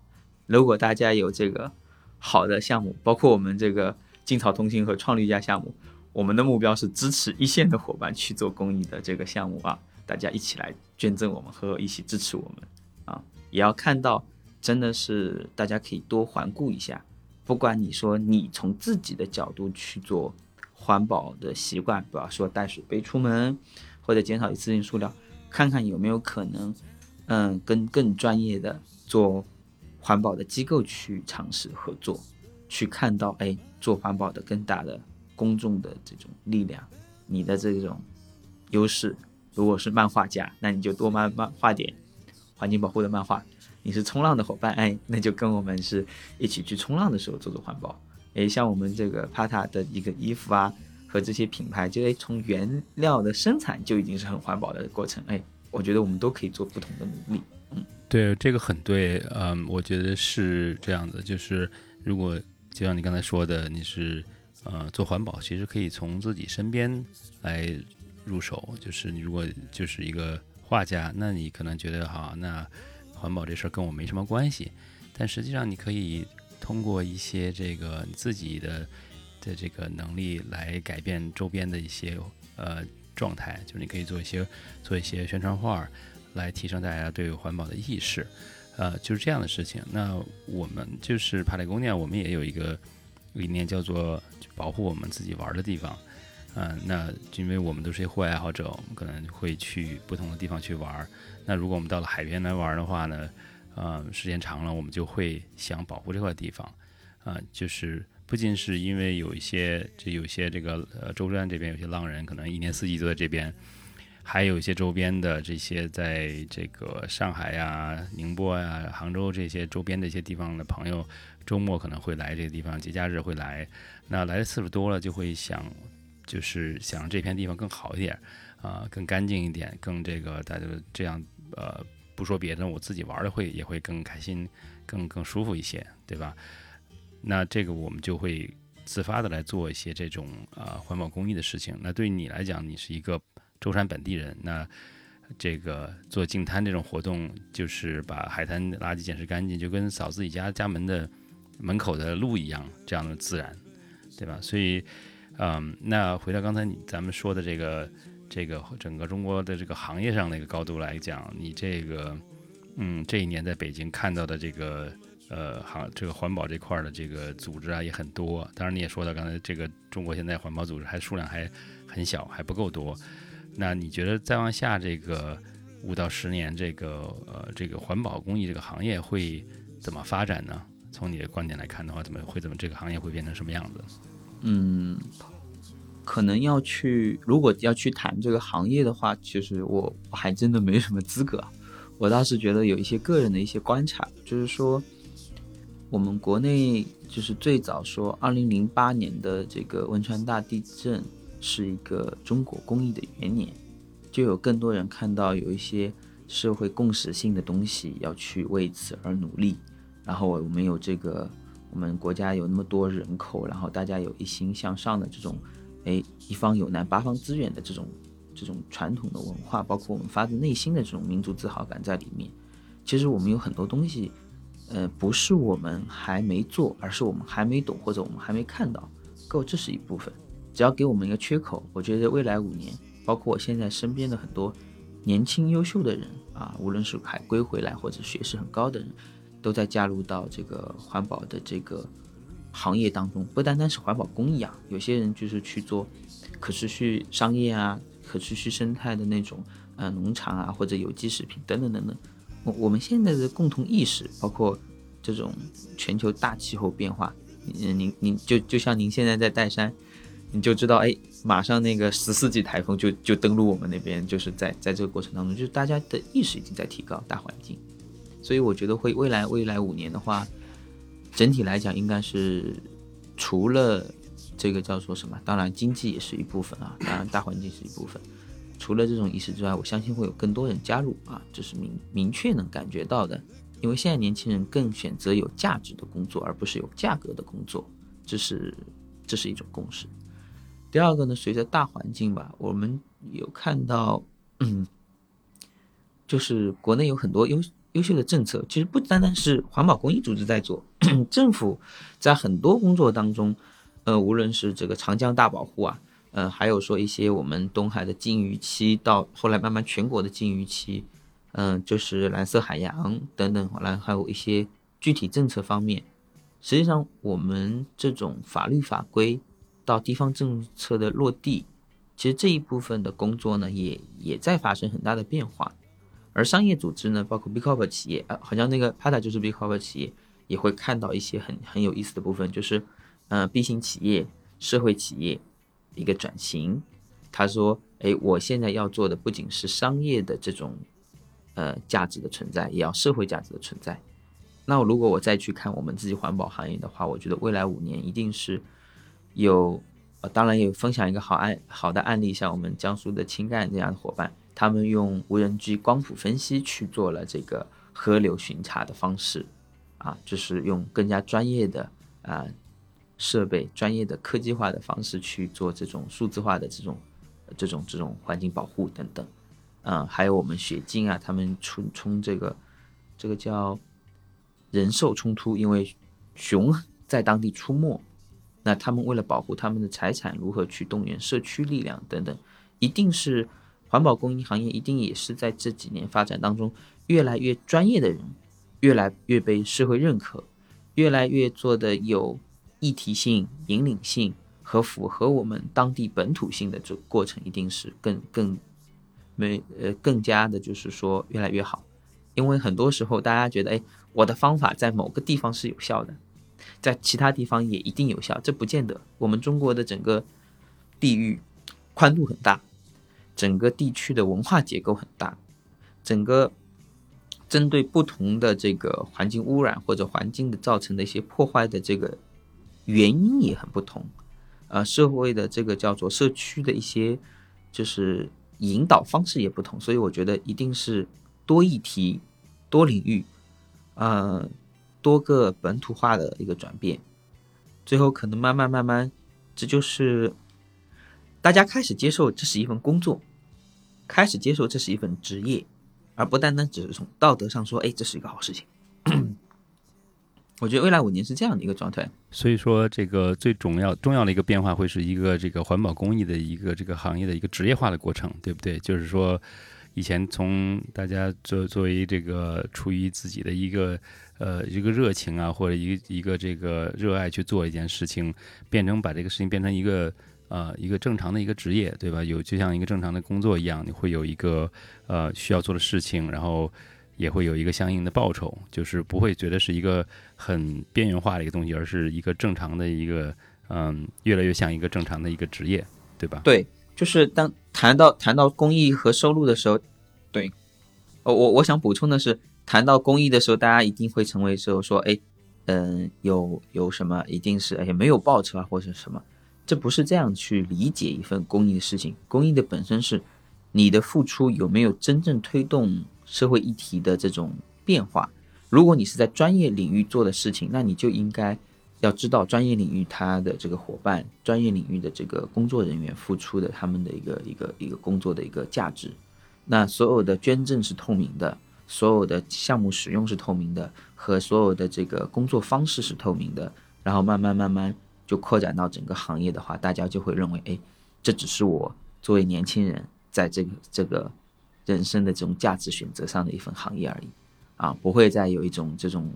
如果大家有这个好的项目，包括我们这个劲草同行和创立家项目，我们的目标是支持一线的伙伴去做公益的这个项目啊。大家一起来捐赠我们，和一起支持我们，啊，也要看到，真的是大家可以多环顾一下。不管你说你从自己的角度去做环保的习惯，比方说带水杯出门，或者减少一次性塑料，看看有没有可能，嗯，跟更专业的做环保的机构去尝试合作，去看到，哎，做环保的更大的公众的这种力量，你的这种优势。如果是漫画家，那你就多漫漫画点环境保护的漫画。你是冲浪的伙伴，哎，那就跟我们是一起去冲浪的时候做做环保。哎，像我们这个帕塔的一个衣服啊，和这些品牌，就诶从原料的生产就已经是很环保的过程。哎，我觉得我们都可以做不同的努力。嗯，对，这个很对。嗯，我觉得是这样子，就是如果就像你刚才说的，你是呃做环保，其实可以从自己身边来入手。就是你如果就是一个画家，那你可能觉得哈那。环保这事儿跟我没什么关系，但实际上你可以通过一些这个你自己的的这个能力来改变周边的一些呃状态，就是你可以做一些做一些宣传画，来提升大家对环保的意识，呃，就是这样的事情。那我们就是帕雷宫殿，我们也有一个理念叫做保护我们自己玩的地方，嗯，那因为我们都是户外爱好者，我们可能会去不同的地方去玩。那如果我们到了海边来玩的话呢，呃，时间长了，我们就会想保护这块地方，啊，就是不仅是因为有一些，这有些这个呃舟山这边有些浪人可能一年四季都在这边，还有一些周边的这些在这个上海呀、宁波呀、杭州这些周边的一些地方的朋友，周末可能会来这个地方，节假日会来，那来的次数多了，就会想，就是想这片地方更好一点，啊，更干净一点，更这个大家这样。呃，不说别的，我自己玩的会也会更开心，更更舒服一些，对吧？那这个我们就会自发的来做一些这种呃环保公益的事情。那对于你来讲，你是一个舟山本地人，那这个做净滩这种活动，就是把海滩垃圾捡拾干净，就跟扫自己家家门的门口的路一样，这样的自然，对吧？所以，嗯，那回到刚才你咱们说的这个。这个整个中国的这个行业上的一个高度来讲，你这个，嗯，这一年在北京看到的这个，呃，行这个环保这块的这个组织啊也很多。当然你也说到刚才这个中国现在环保组织还数量还很小，还不够多。那你觉得再往下这个五到十年，这个呃这个环保公益这个行业会怎么发展呢？从你的观点来看的话，怎么会怎么这个行业会变成什么样子？嗯。可能要去，如果要去谈这个行业的话，其实我还真的没什么资格。<laughs> 我倒是觉得有一些个人的一些观察，就是说，我们国内就是最早说，二零零八年的这个汶川大地震是一个中国公益的元年，就有更多人看到有一些社会共识性的东西要去为此而努力。然后我们有这个，我们国家有那么多人口，然后大家有一心向上的这种。哎，一方有难八方支援的这种这种传统的文化，包括我们发自内心的这种民族自豪感在里面。其实我们有很多东西，呃，不是我们还没做，而是我们还没懂或者我们还没看到。够，这是一部分。只要给我们一个缺口，我觉得未来五年，包括我现在身边的很多年轻优秀的人啊，无论是海归回来或者学识很高的人，都在加入到这个环保的这个。行业当中不单单是环保公益啊，有些人就是去做可持续商业啊、可持续生态的那种呃农场啊，或者有机食品等等等等。我我们现在的共同意识，包括这种全球大气候变化，嗯，您您就就像您现在在岱山，你就知道，哎，马上那个十四级台风就就登陆我们那边，就是在在这个过程当中，就是大家的意识已经在提高大环境，所以我觉得会未来未来五年的话。整体来讲，应该是除了这个叫做什么，当然经济也是一部分啊，当然大环境是一部分。除了这种意识之外，我相信会有更多人加入啊，这是明明确能感觉到的。因为现在年轻人更选择有价值的工作，而不是有价格的工作，这是这是一种共识。第二个呢，随着大环境吧，我们有看到，嗯，就是国内有很多优。优秀的政策其实不单单是环保公益组织在做，<clears throat> 政府在很多工作当中，呃，无论是这个长江大保护啊，呃，还有说一些我们东海的禁渔期，到后来慢慢全国的禁渔期，嗯，就是蓝色海洋等等，后来还有一些具体政策方面，实际上我们这种法律法规到地方政策的落地，其实这一部分的工作呢，也也在发生很大的变化。而商业组织呢，包括 B Corp 企业啊，好像那个 Pata 就是 B Corp 企业，也会看到一些很很有意思的部分，就是呃 B 型企业、社会企业一个转型。他说：“哎，我现在要做的不仅是商业的这种呃价值的存在，也要社会价值的存在。那如果我再去看我们自己环保行业的话，我觉得未来五年一定是有，呃，当然也分享一个好案好的案例，像我们江苏的青干这样的伙伴，他们用无人机光谱分析去做了这个河流巡查的方式，啊，就是用更加专业的啊设备、专业的科技化的方式去做这种数字化的这种。”这种这种环境保护等等，嗯，还有我们雪晶啊，他们冲冲这个这个叫人兽冲突，因为熊在当地出没，那他们为了保护他们的财产，如何去动员社区力量等等，一定是环保公益行业一定也是在这几年发展当中越来越专业的人，越来越被社会认可，越来越做的有议题性、引领性。和符合我们当地本土性的这过程，一定是更更没呃更加的，就是说越来越好。因为很多时候大家觉得，哎，我的方法在某个地方是有效的，在其他地方也一定有效，这不见得。我们中国的整个地域宽度很大，整个地区的文化结构很大，整个针对不同的这个环境污染或者环境的造成的一些破坏的这个原因也很不同。呃，社会的这个叫做社区的一些，就是引导方式也不同，所以我觉得一定是多议题、多领域，呃，多个本土化的一个转变，最后可能慢慢慢慢，这就是大家开始接受这是一份工作，开始接受这是一份职业，而不单单只是从道德上说，哎，这是一个好事情。<clears throat> 我觉得未来五年是这样的一个状态，所以说这个最重要重要的一个变化会是一个这个环保公益的一个这个行业的一个职业化的过程，对不对？就是说，以前从大家作作为这个出于自己的一个呃一个热情啊，或者一一个这个热爱去做一件事情，变成把这个事情变成一个呃一个正常的一个职业，对吧？有就像一个正常的工作一样，你会有一个呃需要做的事情，然后。也会有一个相应的报酬，就是不会觉得是一个很边缘化的一个东西，而是一个正常的一个，嗯，越来越像一个正常的一个职业，对吧？对，就是当谈到谈到公益和收入的时候，对，哦，我我想补充的是，谈到公益的时候，大家一定会成为说说，哎，嗯，有有什么一定是哎没有报酬啊，或者什么，这不是这样去理解一份公益的事情。公益的本身是你的付出有没有真正推动。社会议题的这种变化，如果你是在专业领域做的事情，那你就应该要知道专业领域他的这个伙伴、专业领域的这个工作人员付出的他们的一个一个一个工作的一个价值。那所有的捐赠是透明的，所有的项目使用是透明的，和所有的这个工作方式是透明的。然后慢慢慢慢就扩展到整个行业的话，大家就会认为，哎，这只是我作为年轻人在这个这个。人生的这种价值选择上的一份行业而已，啊，不会再有一种这种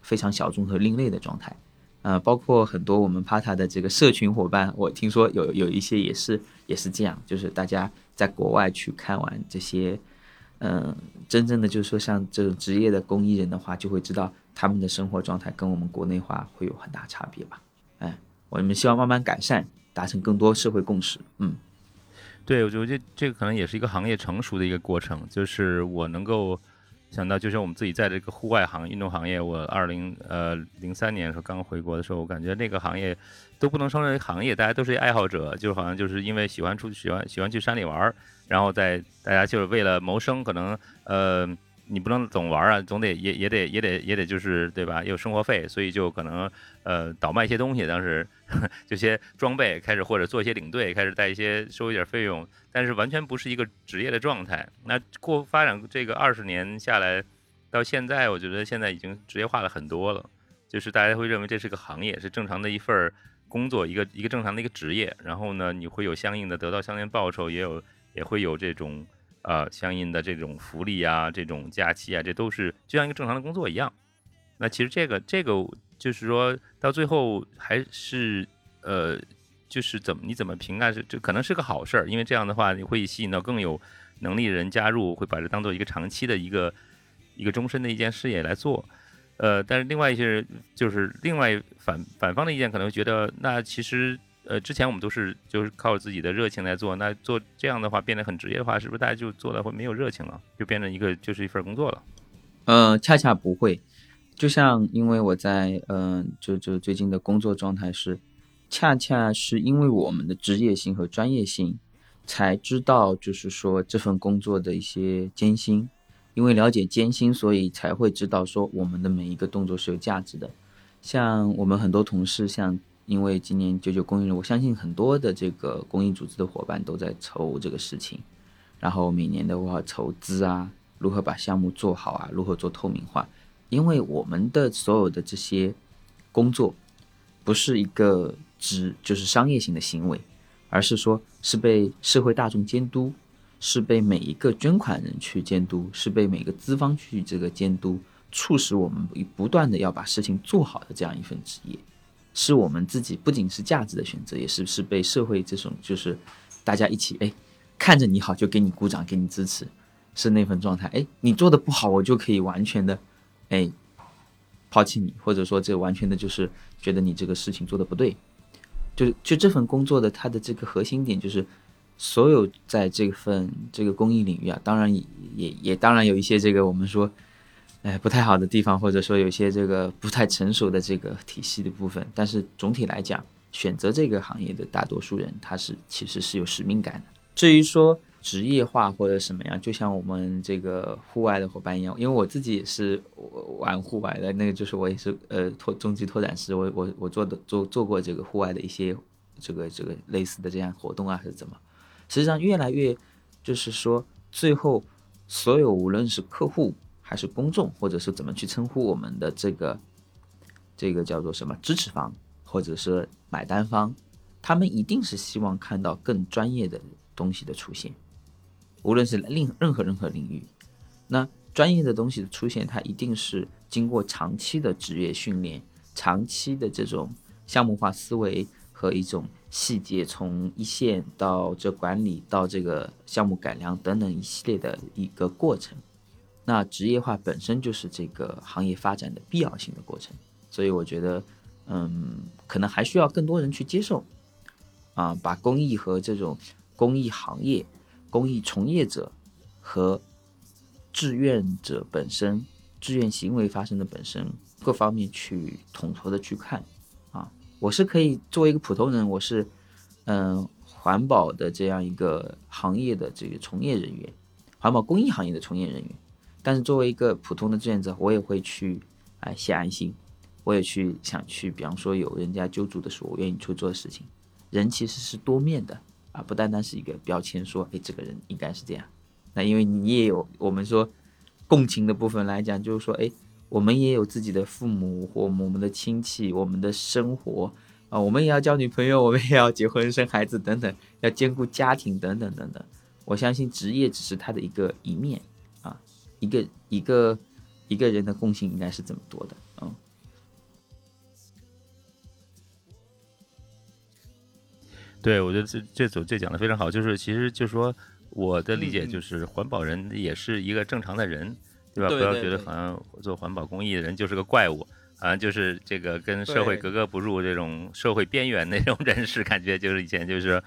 非常小众和另类的状态，呃，包括很多我们 Pata 的这个社群伙伴，我听说有有一些也是也是这样，就是大家在国外去看完这些，嗯，真正的就是说像这种职业的公益人的话，就会知道他们的生活状态跟我们国内化会有很大差别吧，哎，我们希望慢慢改善，达成更多社会共识，嗯。对，我觉得这个可能也是一个行业成熟的一个过程。就是我能够想到，就是我们自己在这个户外行运动行业，我二零呃零三年的时候刚回国的时候，我感觉那个行业都不能称为行业，大家都是爱好者，就好像就是因为喜欢出去喜欢喜欢去山里玩，然后在大家就是为了谋生，可能呃。你不能总玩啊，总得也也得也得也得就是对吧？有生活费，所以就可能呃倒卖一些东西，当时 <laughs> 这些装备开始或者做一些领队，开始带一些收一点费用，但是完全不是一个职业的状态。那过发展这个二十年下来，到现在我觉得现在已经职业化了很多了，就是大家会认为这是个行业，是正常的一份工作，一个一个正常的一个职业。然后呢，你会有相应的得到相应报酬，也有也会有这种。呃，相应的这种福利啊，这种假期啊，这都是就像一个正常的工作一样。那其实这个这个就是说到最后还是呃，就是怎么你怎么评价？是这可能是个好事儿，因为这样的话你会吸引到更有能力的人加入，会把这当做一个长期的一个一个终身的一件事业来做。呃，但是另外一些人就是另外反反方的意见可能会觉得，那其实呃之前我们都是就是靠自己的热情来做，那做这样的话变得很职业的话，是不是大家就做的会没有热情了，就变成一个就是一份工作了？呃，恰恰不会，就像因为我在嗯，就就最近的工作状态是，恰恰是因为我们的职业性和专业性，才知道就是说这份工作的一些艰辛。因为了解艰辛，所以才会知道说我们的每一个动作是有价值的。像我们很多同事，像因为今年九九公益日，我相信很多的这个公益组织的伙伴都在筹这个事情。然后每年的话筹资啊，如何把项目做好啊，如何做透明化。因为我们的所有的这些工作，不是一个只就是商业性的行为，而是说是被社会大众监督。是被每一个捐款人去监督，是被每个资方去这个监督，促使我们不断的要把事情做好的这样一份职业，是我们自己不仅是价值的选择，也是是被社会这种就是大家一起哎看着你好就给你鼓掌给你支持，是那份状态哎你做的不好我就可以完全的哎抛弃你，或者说这完全的就是觉得你这个事情做的不对，就就这份工作的它的这个核心点就是。所有在这份这个公益领域啊，当然也也当然有一些这个我们说，哎不太好的地方，或者说有些这个不太成熟的这个体系的部分。但是总体来讲，选择这个行业的大多数人，他是其实是有使命感的。至于说职业化或者什么样，就像我们这个户外的伙伴一样，因为我自己也是玩户外的，那个就是我也是呃拓中极拓展师，我我我做的做做过这个户外的一些这个这个类似的这样活动啊，还是怎么。实际上，越来越就是说，最后所有无论是客户还是公众，或者是怎么去称呼我们的这个这个叫做什么支持方，或者是买单方，他们一定是希望看到更专业的东西的出现。无论是另任何任何领域，那专业的东西的出现，它一定是经过长期的职业训练、长期的这种项目化思维和一种。细节从一线到这管理到这个项目改良等等一系列的一个过程，那职业化本身就是这个行业发展的必要性的过程，所以我觉得，嗯，可能还需要更多人去接受，啊，把公益和这种公益行业、公益从业者和志愿者本身、志愿行为发生的本身各方面去统筹的去看。啊我是可以作为一个普通人，我是，嗯，环保的这样一个行业的这个从业人员，环保公益行业的从业人员。但是作为一个普通的志愿者，我也会去，哎，献爱心，我也去想去，比方说有人家救助的时候，我愿意去做事情。人其实是多面的啊，不单单是一个标签，说，哎，这个人应该是这样。那因为你也有我们说共情的部分来讲，就是说，哎。我们也有自己的父母或我们的亲戚，我们的生活啊，我们也要交女朋友，我们也要结婚生孩子等等，要兼顾家庭等等等等。我相信职业只是他的一个一面，一个一个一个人的共性应该是这么多的，嗯。对，我觉得这这组这讲的非常好，就是其实就是说我的理解就是环保人也是一个正常的人。对吧？不要觉得好像做环保公益的人就是个怪物，好像就是这个跟社会格格不入这种社会边缘那种人士，感觉就是以前就是，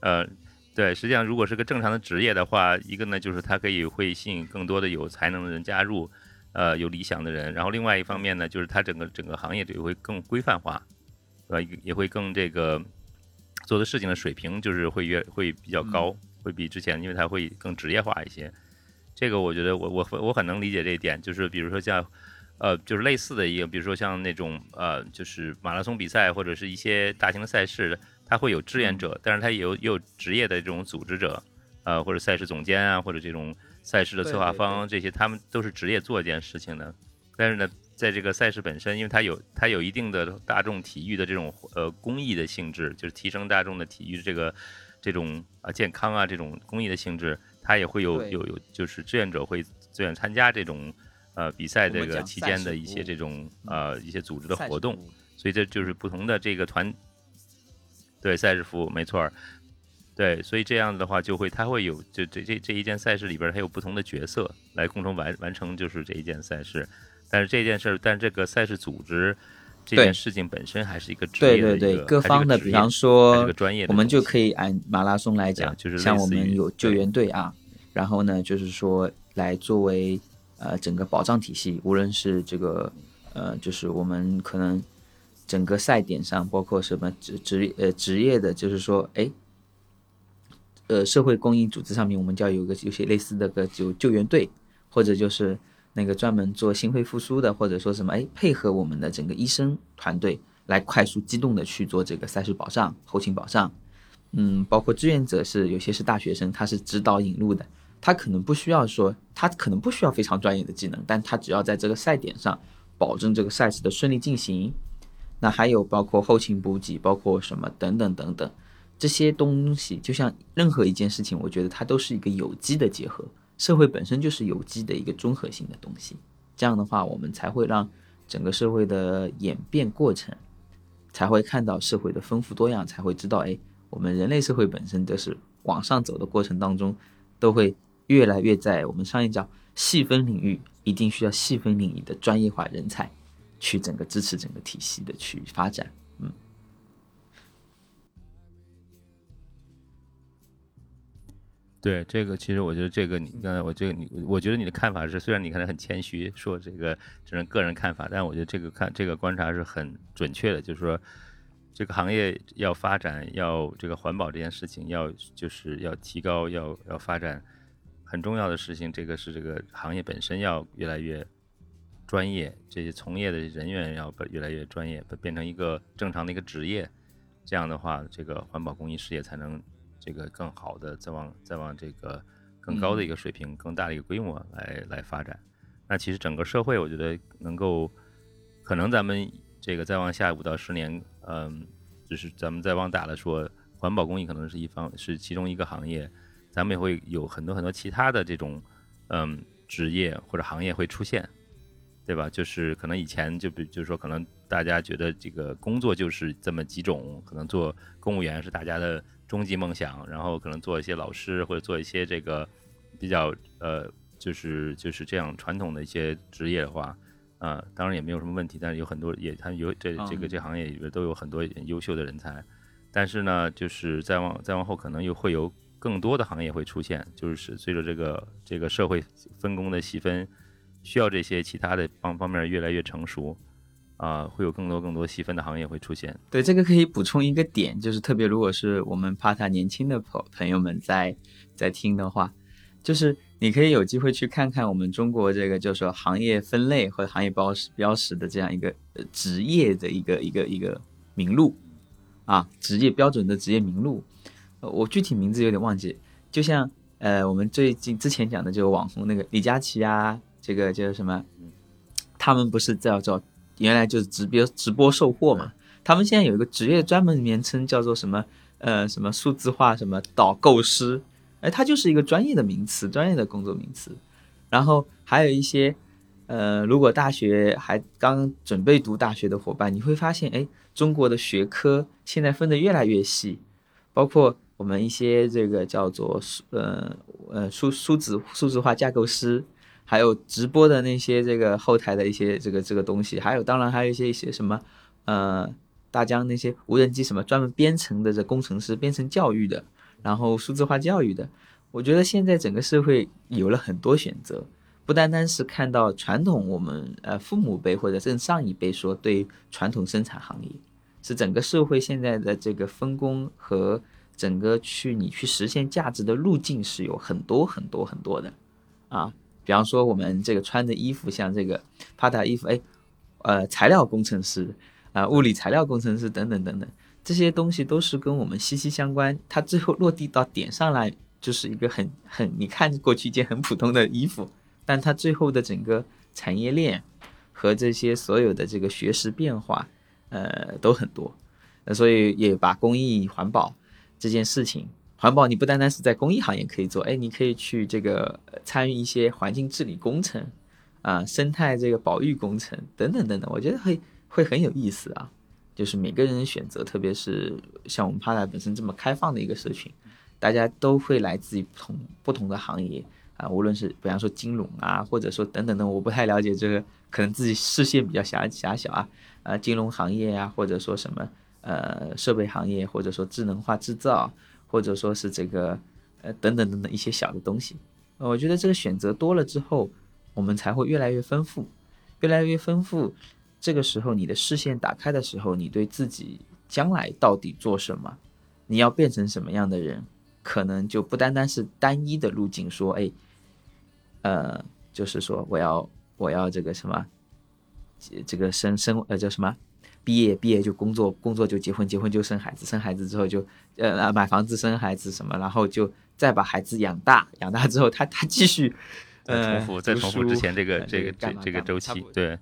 呃，对。实际上，如果是个正常的职业的话，一个呢就是它可以会吸引更多的有才能的人加入，呃，有理想的人。然后另外一方面呢，就是它整个整个行业也会更规范化，对吧？也会更这个做的事情的水平就是会越会比较高，会比之前，因为它会更职业化一些。这个我觉得我我我很能理解这一点，就是比如说像，呃，就是类似的一个，比如说像那种呃，就是马拉松比赛或者是一些大型的赛事，它会有志愿者，但是它也有也有职业的这种组织者，呃，或者赛事总监啊，或者这种赛事的策划方这些，他们都是职业做一件事情的。但是呢，在这个赛事本身，因为它有它有一定的大众体育的这种呃公益的性质，就是提升大众的体育这个这种啊健康啊这种公益的性质。它也会有有有，就是志愿者会自愿参加这种，呃，比赛这个期间的一些这种呃一些组织的活动，所以这就是不同的这个团，对赛事服务没错儿，对，所以这样的话就会它会有就这这这一件赛事里边，它有不同的角色来共同完完成就是这一件赛事，但是这件事儿，但是这个赛事组织这件事情本身还是一个职对业的对对，一个各方的，比方说专业的我们就可以按马拉松来讲，就是像我们有救援队啊，然后呢，就是说来作为呃整个保障体系，无论是这个呃，就是我们可能整个赛点上，包括什么职职呃职业的，就是说哎。呃，社会公益组织上面，我们就要有个有些类似的个就救援队，或者就是那个专门做心肺复苏的，或者说什么哎，配合我们的整个医生团队来快速机动的去做这个赛事保障、后勤保障。嗯，包括志愿者是有些是大学生，他是指导引路的，他可能不需要说，他可能不需要非常专业的技能，但他只要在这个赛点上保证这个赛事的顺利进行。那还有包括后勤补给，包括什么等等等等。这些东西就像任何一件事情，我觉得它都是一个有机的结合。社会本身就是有机的一个综合性的东西，这样的话，我们才会让整个社会的演变过程，才会看到社会的丰富多样，才会知道，哎，我们人类社会本身就是往上走的过程当中，都会越来越在我们商业叫细分领域，一定需要细分领域的专业化人才，去整个支持整个体系的去发展。嗯对这个，其实我觉得这个你刚才我这个你，我觉得你的看法是，虽然你可能很谦虚，说这个只是个人看法，但我觉得这个看这个观察是很准确的，就是说这个行业要发展，要这个环保这件事情要就是要提高，要要发展，很重要的事情，这个是这个行业本身要越来越专业，这些从业的人员要越来越专业，变成一个正常的一个职业，这样的话，这个环保公益事业才能。这个更好的再往再往这个更高的一个水平、更大的一个规模来来发展。那其实整个社会，我觉得能够可能咱们这个再往下五到十年，嗯，就是咱们再往大了说，环保公益可能是一方是其中一个行业，咱们也会有很多很多其他的这种嗯职业或者行业会出现，对吧？就是可能以前就比就是说，可能大家觉得这个工作就是这么几种，可能做公务员是大家的。终极梦想，然后可能做一些老师或者做一些这个比较呃，就是就是这样传统的一些职业的话，啊，当然也没有什么问题。但是有很多也他有这这个这行业里边都有很多优秀的人才。但是呢，就是再往再往后，可能又会有更多的行业会出现，就是随着这个这个社会分工的细分，需要这些其他的方方面越来越成熟。啊，会有更多更多细分的行业会出现。对，这个可以补充一个点，就是特别如果是我们帕塔年轻的朋朋友们在在听的话，就是你可以有机会去看看我们中国这个就是说行业分类或者行业标识标识的这样一个职业的一个一个一个名录啊，职业标准的职业名录。我具体名字有点忘记，就像呃我们最近之前讲的就是网红那个李佳琦啊，这个就是什么？他们不是叫做。原来就是直播直播售货嘛，他们现在有一个职业专门名称叫做什么呃什么数字化什么导购师，哎，它就是一个专业的名词，专业的工作名词。然后还有一些呃，如果大学还刚准备读大学的伙伴，你会发现，哎，中国的学科现在分得越来越细，包括我们一些这个叫做数呃呃数数字数字化架构师。还有直播的那些这个后台的一些这个这个东西，还有当然还有一些一些什么，呃，大疆那些无人机什么专门编程的这工程师，编程教育的，然后数字化教育的，我觉得现在整个社会有了很多选择，不单单是看到传统我们呃父母辈或者更上一辈说对传统生产行业，是整个社会现在的这个分工和整个去你去实现价值的路径是有很多很多很多的，啊。比方说，我们这个穿的衣服，像这个帕塔衣服，哎，呃，材料工程师啊，物理材料工程师等等等等，这些东西都是跟我们息息相关。它最后落地到点上来，就是一个很很你看过去一件很普通的衣服，但它最后的整个产业链和这些所有的这个学识变化，呃，都很多。那所以也把公益环保这件事情。环保，你不单单是在公益行业可以做，哎，你可以去这个参与一些环境治理工程，啊，生态这个保育工程等等等等，我觉得会会很有意思啊。就是每个人选择，特别是像我们帕达本身这么开放的一个社群，大家都会来自于不同不同的行业，啊，无论是比方说金融啊，或者说等等的，我不太了解这个，可能自己视线比较狭狭小啊，啊，金融行业呀，或者说什么呃设备行业，或者说智能化制造，或者说是这个呃等等等等一些小的东西，呃我觉得这个选择多了之后，我们才会越来越丰富，越来越丰富。这个时候你的视线打开的时候，你对自己将来到底做什么，你要变成什么样的人？可能就不单单是单一的路径，说，哎，呃，就是说我要我要这个什么，这个生生呃叫什么，毕业毕业就工作，工作就结婚，结婚就生孩子，生孩子之后就呃买房子生孩子什么，然后就再把孩子养大，养大之后他他继续呃重复再重复之前这个这个这这个周期，对。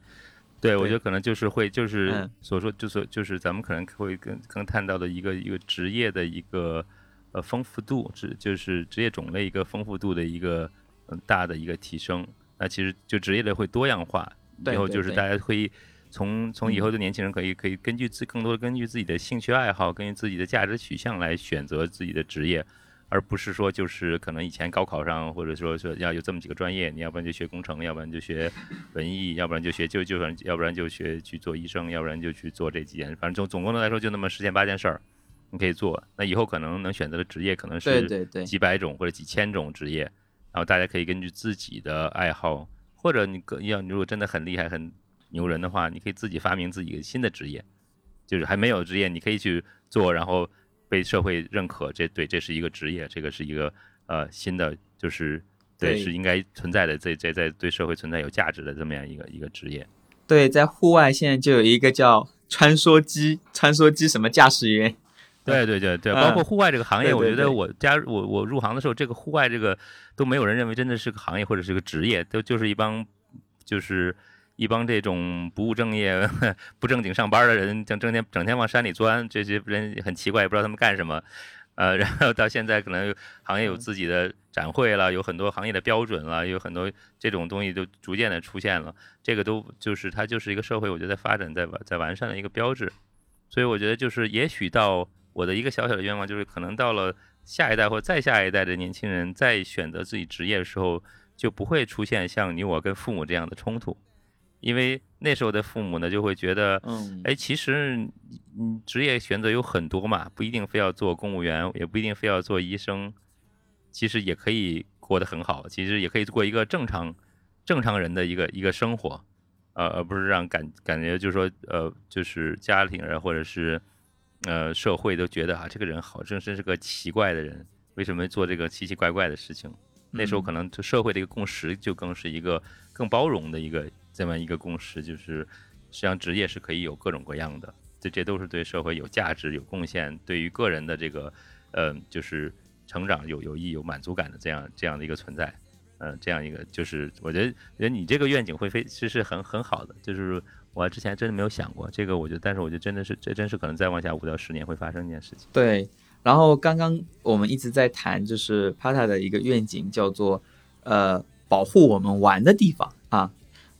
对，我觉得可能就是会，就是所说，就是就是咱们可能会更更看到的一个一个职业的一个呃丰富度，职就是职业种类一个丰富度的一个嗯大的一个提升。那其实就职业的会多样化，以后就是大家会从从以后的年轻人可以可以根据自更多的根据自己的兴趣爱好，根据自己的价值取向来选择自己的职业。而不是说就是可能以前高考上或者说说要有这么几个专业，你要不然就学工程，要不然就学文艺，要不然就学就就反正要不然就学去做医生，要不然就去做这几件，反正总总共的来说就那么十件八件事儿，你可以做。那以后可能能选择的职业可能是几百种或者几千种职业，然后大家可以根据自己的爱好，或者你要你如果真的很厉害很牛人的话，你可以自己发明自己新的职业，就是还没有职业你可以去做，然后。被社会认可，这对这是一个职业，这个是一个呃新的，就是对是应该存在的，这这在对社会存在有价值的这么样一个一个职业。对，在户外现在就有一个叫穿梭机，穿梭机什么驾驶员。对对对对，包括户外这个行业，我觉得我加入我我入行的时候，这个户外这个都没有人认为真的是个行业或者是个职业，都就是一帮就是。一帮这种不务正业、<laughs> 不正经上班的人，整整天整天往山里钻，这些人很奇怪，也不知道他们干什么。呃，然后到现在可能行业有自己的展会了，有很多行业的标准了，有很多这种东西都逐渐的出现了。这个都就是它就是一个社会，我觉得在发展、在在完善的一个标志。所以我觉得就是也许到我的一个小小的愿望，就是可能到了下一代或再下一代的年轻人在选择自己职业的时候，就不会出现像你我跟父母这样的冲突。因为那时候的父母呢，就会觉得，嗯，哎，其实，嗯，职业选择有很多嘛，不一定非要做公务员，也不一定非要做医生，其实也可以过得很好，其实也可以过一个正常、正常人的一个一个生活，呃，而不是让感感觉就是说，呃，就是家庭啊或者是，呃，社会都觉得啊，这个人好像真是个奇怪的人，为什么做这个奇奇怪怪的事情？那时候可能就社会的一个共识就更是一个更包容的一个。这么一个共识，就是实际上职业是可以有各种各样的，这这都是对社会有价值、有贡献，对于个人的这个呃，就是成长有有益、有满足感的这样这样的一个存在，嗯，这样一个就是我觉得，觉得你这个愿景会非其实是很很好的，就是我之前真的没有想过这个，我觉得，但是我觉得真的是这真是可能再往下五到十年会发生一件事情。对，然后刚刚我们一直在谈，就是帕塔的一个愿景叫做呃，保护我们玩的地方啊。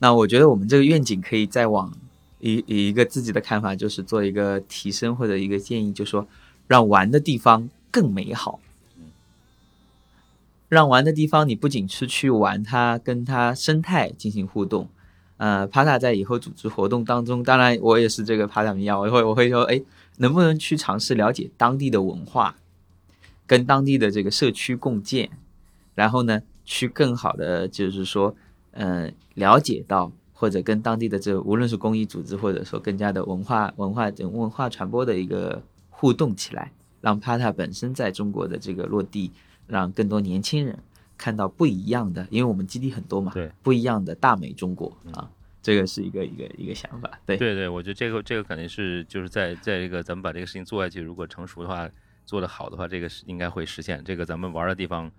那我觉得我们这个愿景可以再往一以一个自己的看法，就是做一个提升或者一个建议，就说让玩的地方更美好。让玩的地方你不仅是去玩它，跟它生态进行互动。呃，帕塔在以后组织活动当中，当然我也是这个帕塔迷啊，我会我会说，哎，能不能去尝试了解当地的文化，跟当地的这个社区共建，然后呢，去更好的就是说。嗯，了解到或者跟当地的这无论是公益组织，或者说更加的文化文化文化传播的一个互动起来，让 Pata 本身在中国的这个落地，让更多年轻人看到不一样的，因为我们基地很多嘛，对，不一样的大美中国啊，这个是一个一个一个想法，对。对对，我觉得这个这个肯定是就是在在这个咱们把这个事情做下去，如果成熟的话，做得好的话，这个是应该会实现，这个咱们玩的地方。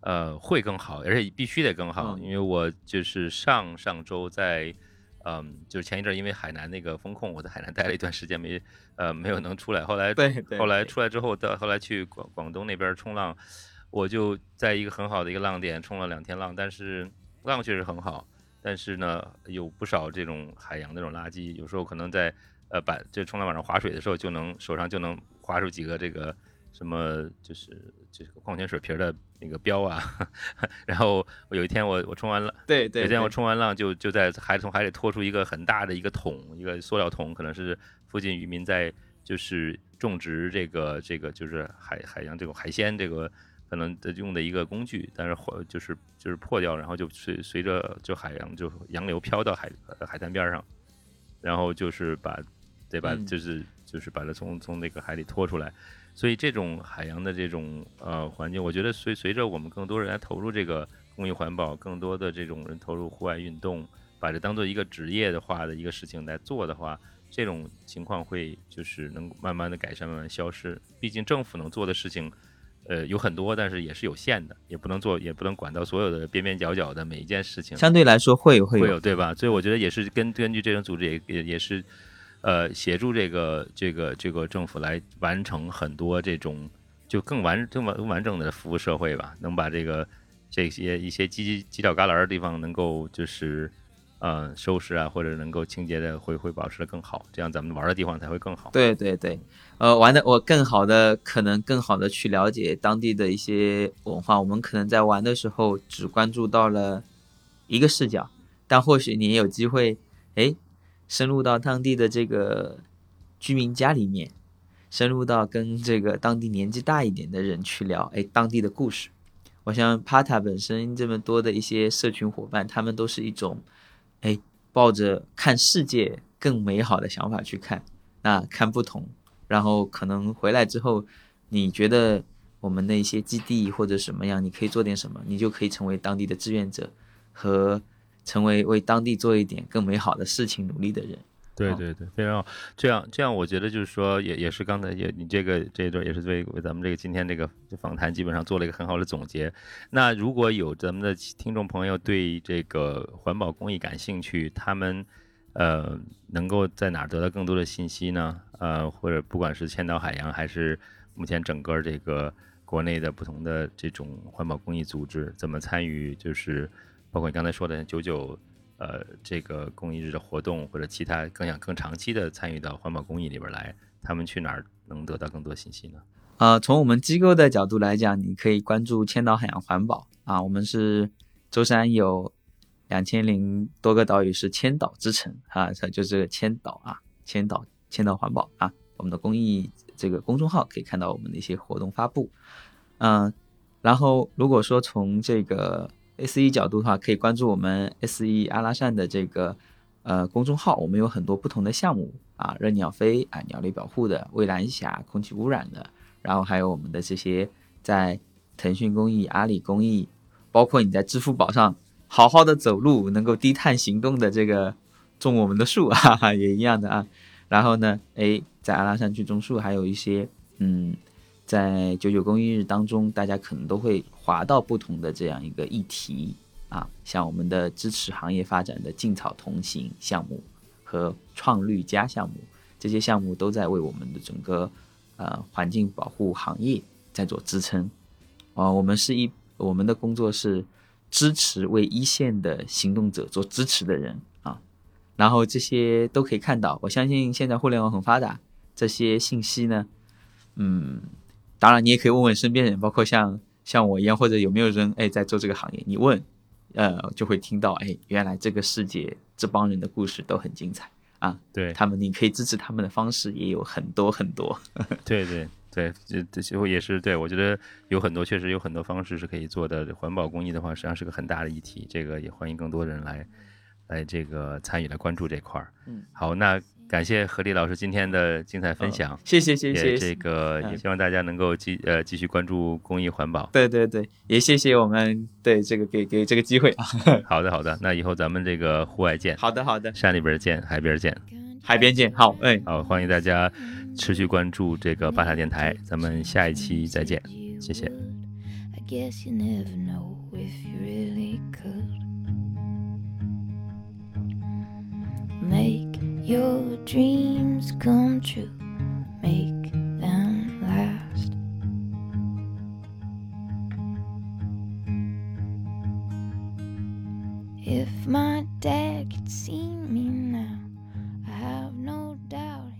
呃，会更好，而且必须得更好，因为我就是上上周在，嗯，就是前一阵因为海南那个风控，我在海南待了一段时间，没呃没有能出来。后来 <laughs> 对，后来出来之后，到后来去广广东那边冲浪，我就在一个很好的一个浪点冲了两天浪，但是浪确实很好，但是呢，有不少这种海洋那种垃圾，有时候可能在呃板就冲浪板上划水的时候，就能手上就能划出几个这个。什么就是这个矿泉水瓶的那个标啊。<laughs> 然后我有一天我我冲完浪，对对，有一天我冲完浪就就在海从海里拖出一个很大的一个桶，一个塑料桶，可能是附近渔民在就是种植这个这个就是海海洋这种海鲜这个。可能的用的一个工具，但是就是就是破掉，然后就随随着就海洋就洋流飘到海海滩边上，然后就是把对吧，就是就是把它从从那个海里拖出来。所以这种海洋的这种呃环境，我觉得随随着我们更多人来投入这个公益环保，更多的这种人投入户外运动，把这当做一个职业的话的一个事情来做的话，这种情况会就是能慢慢的改善，慢慢消失。毕竟政府能做的事情。呃，有很多，但是也是有限的，也不能做，也不能管到所有的边边角角的每一件事情。相对来说会有会有，对吧？所以我觉得也是根根据这种组织也也也是，呃，协助这个这个这个政府来完成很多这种就更完更完完整的服务社会吧，能把这个这些一些犄犄角旮旯的地方能够就是。呃，收拾啊，或者能够清洁的会会保持的更好，这样咱们玩的地方才会更好。对对对，呃，玩的我更好的可能更好的去了解当地的一些文化。我们可能在玩的时候只关注到了一个视角，但或许你也有机会，哎，深入到当地的这个居民家里面，深入到跟这个当地年纪大一点的人去聊，哎，当地的故事。我像 Pata 本身这么多的一些社群伙伴，他们都是一种。哎，抱着看世界更美好的想法去看，那看不同，然后可能回来之后，你觉得我们的一些基地或者什么样，你可以做点什么，你就可以成为当地的志愿者，和成为为当地做一点更美好的事情努力的人。对对对，非常好。这样这样，我觉得就是说，也也是刚才也你这个这一段也是为为咱们这个今天这个访谈基本上做了一个很好的总结。那如果有咱们的听众朋友对这个环保公益感兴趣，他们呃能够在哪儿得到更多的信息呢？呃，或者不管是千岛海洋，还是目前整个这个国内的不同的这种环保公益组织，怎么参与？就是包括你刚才说的九九。呃，这个公益日的活动或者其他更想更长期的参与到环保公益里边来，他们去哪儿能得到更多信息呢？呃，从我们机构的角度来讲，你可以关注千岛海洋环保啊，我们是舟山有两千零多个岛屿是千岛之城啊，它就是千岛啊，千岛千岛环保啊，我们的公益这个公众号可以看到我们的一些活动发布，嗯，然后如果说从这个。S E 角度的话，可以关注我们 S E 阿拉善的这个呃公众号，我们有很多不同的项目啊，任鸟飞啊，鸟类保护的，蔚蓝峡，空气污染的，然后还有我们的这些在腾讯公益、阿里公益，包括你在支付宝上好好的走路，能够低碳行动的这个种我们的树，哈哈，也一样的啊。然后呢，哎，在阿拉善去种树，还有一些嗯。在九九公益日当中，大家可能都会划到不同的这样一个议题啊，像我们的支持行业发展的劲草同行项目和创绿家项目，这些项目都在为我们的整个呃环境保护行业在做支撑啊。我们是一我们的工作是支持为一线的行动者做支持的人啊，然后这些都可以看到。我相信现在互联网很发达，这些信息呢，嗯。当然，你也可以问问身边人，包括像像我一样，或者有没有人哎在做这个行业，你问，呃，就会听到哎，原来这个世界这帮人的故事都很精彩啊。对他们，你可以支持他们的方式也有很多很多。对 <laughs> 对对，这这也是对我觉得有很多确实有很多方式是可以做的。环保公益的话，实际上是个很大的议题，这个也欢迎更多人来来这个参与来关注这块儿。嗯，好，那。感谢何丽老师今天的精彩分享，谢谢谢谢。这个也希望大家能够继呃继续关注公益环保。对对对，也谢谢我们对这个给给这个机会啊。<laughs> <laughs> 好的好的，那以后咱们这个户外见。好的好的，山里边见，海边见，海边见。好哎，好，欢迎大家持续关注这个巴塔电台，咱们下一期再见，谢谢。your dreams come true. Make them last. If my dad could see me now, I have no doubt.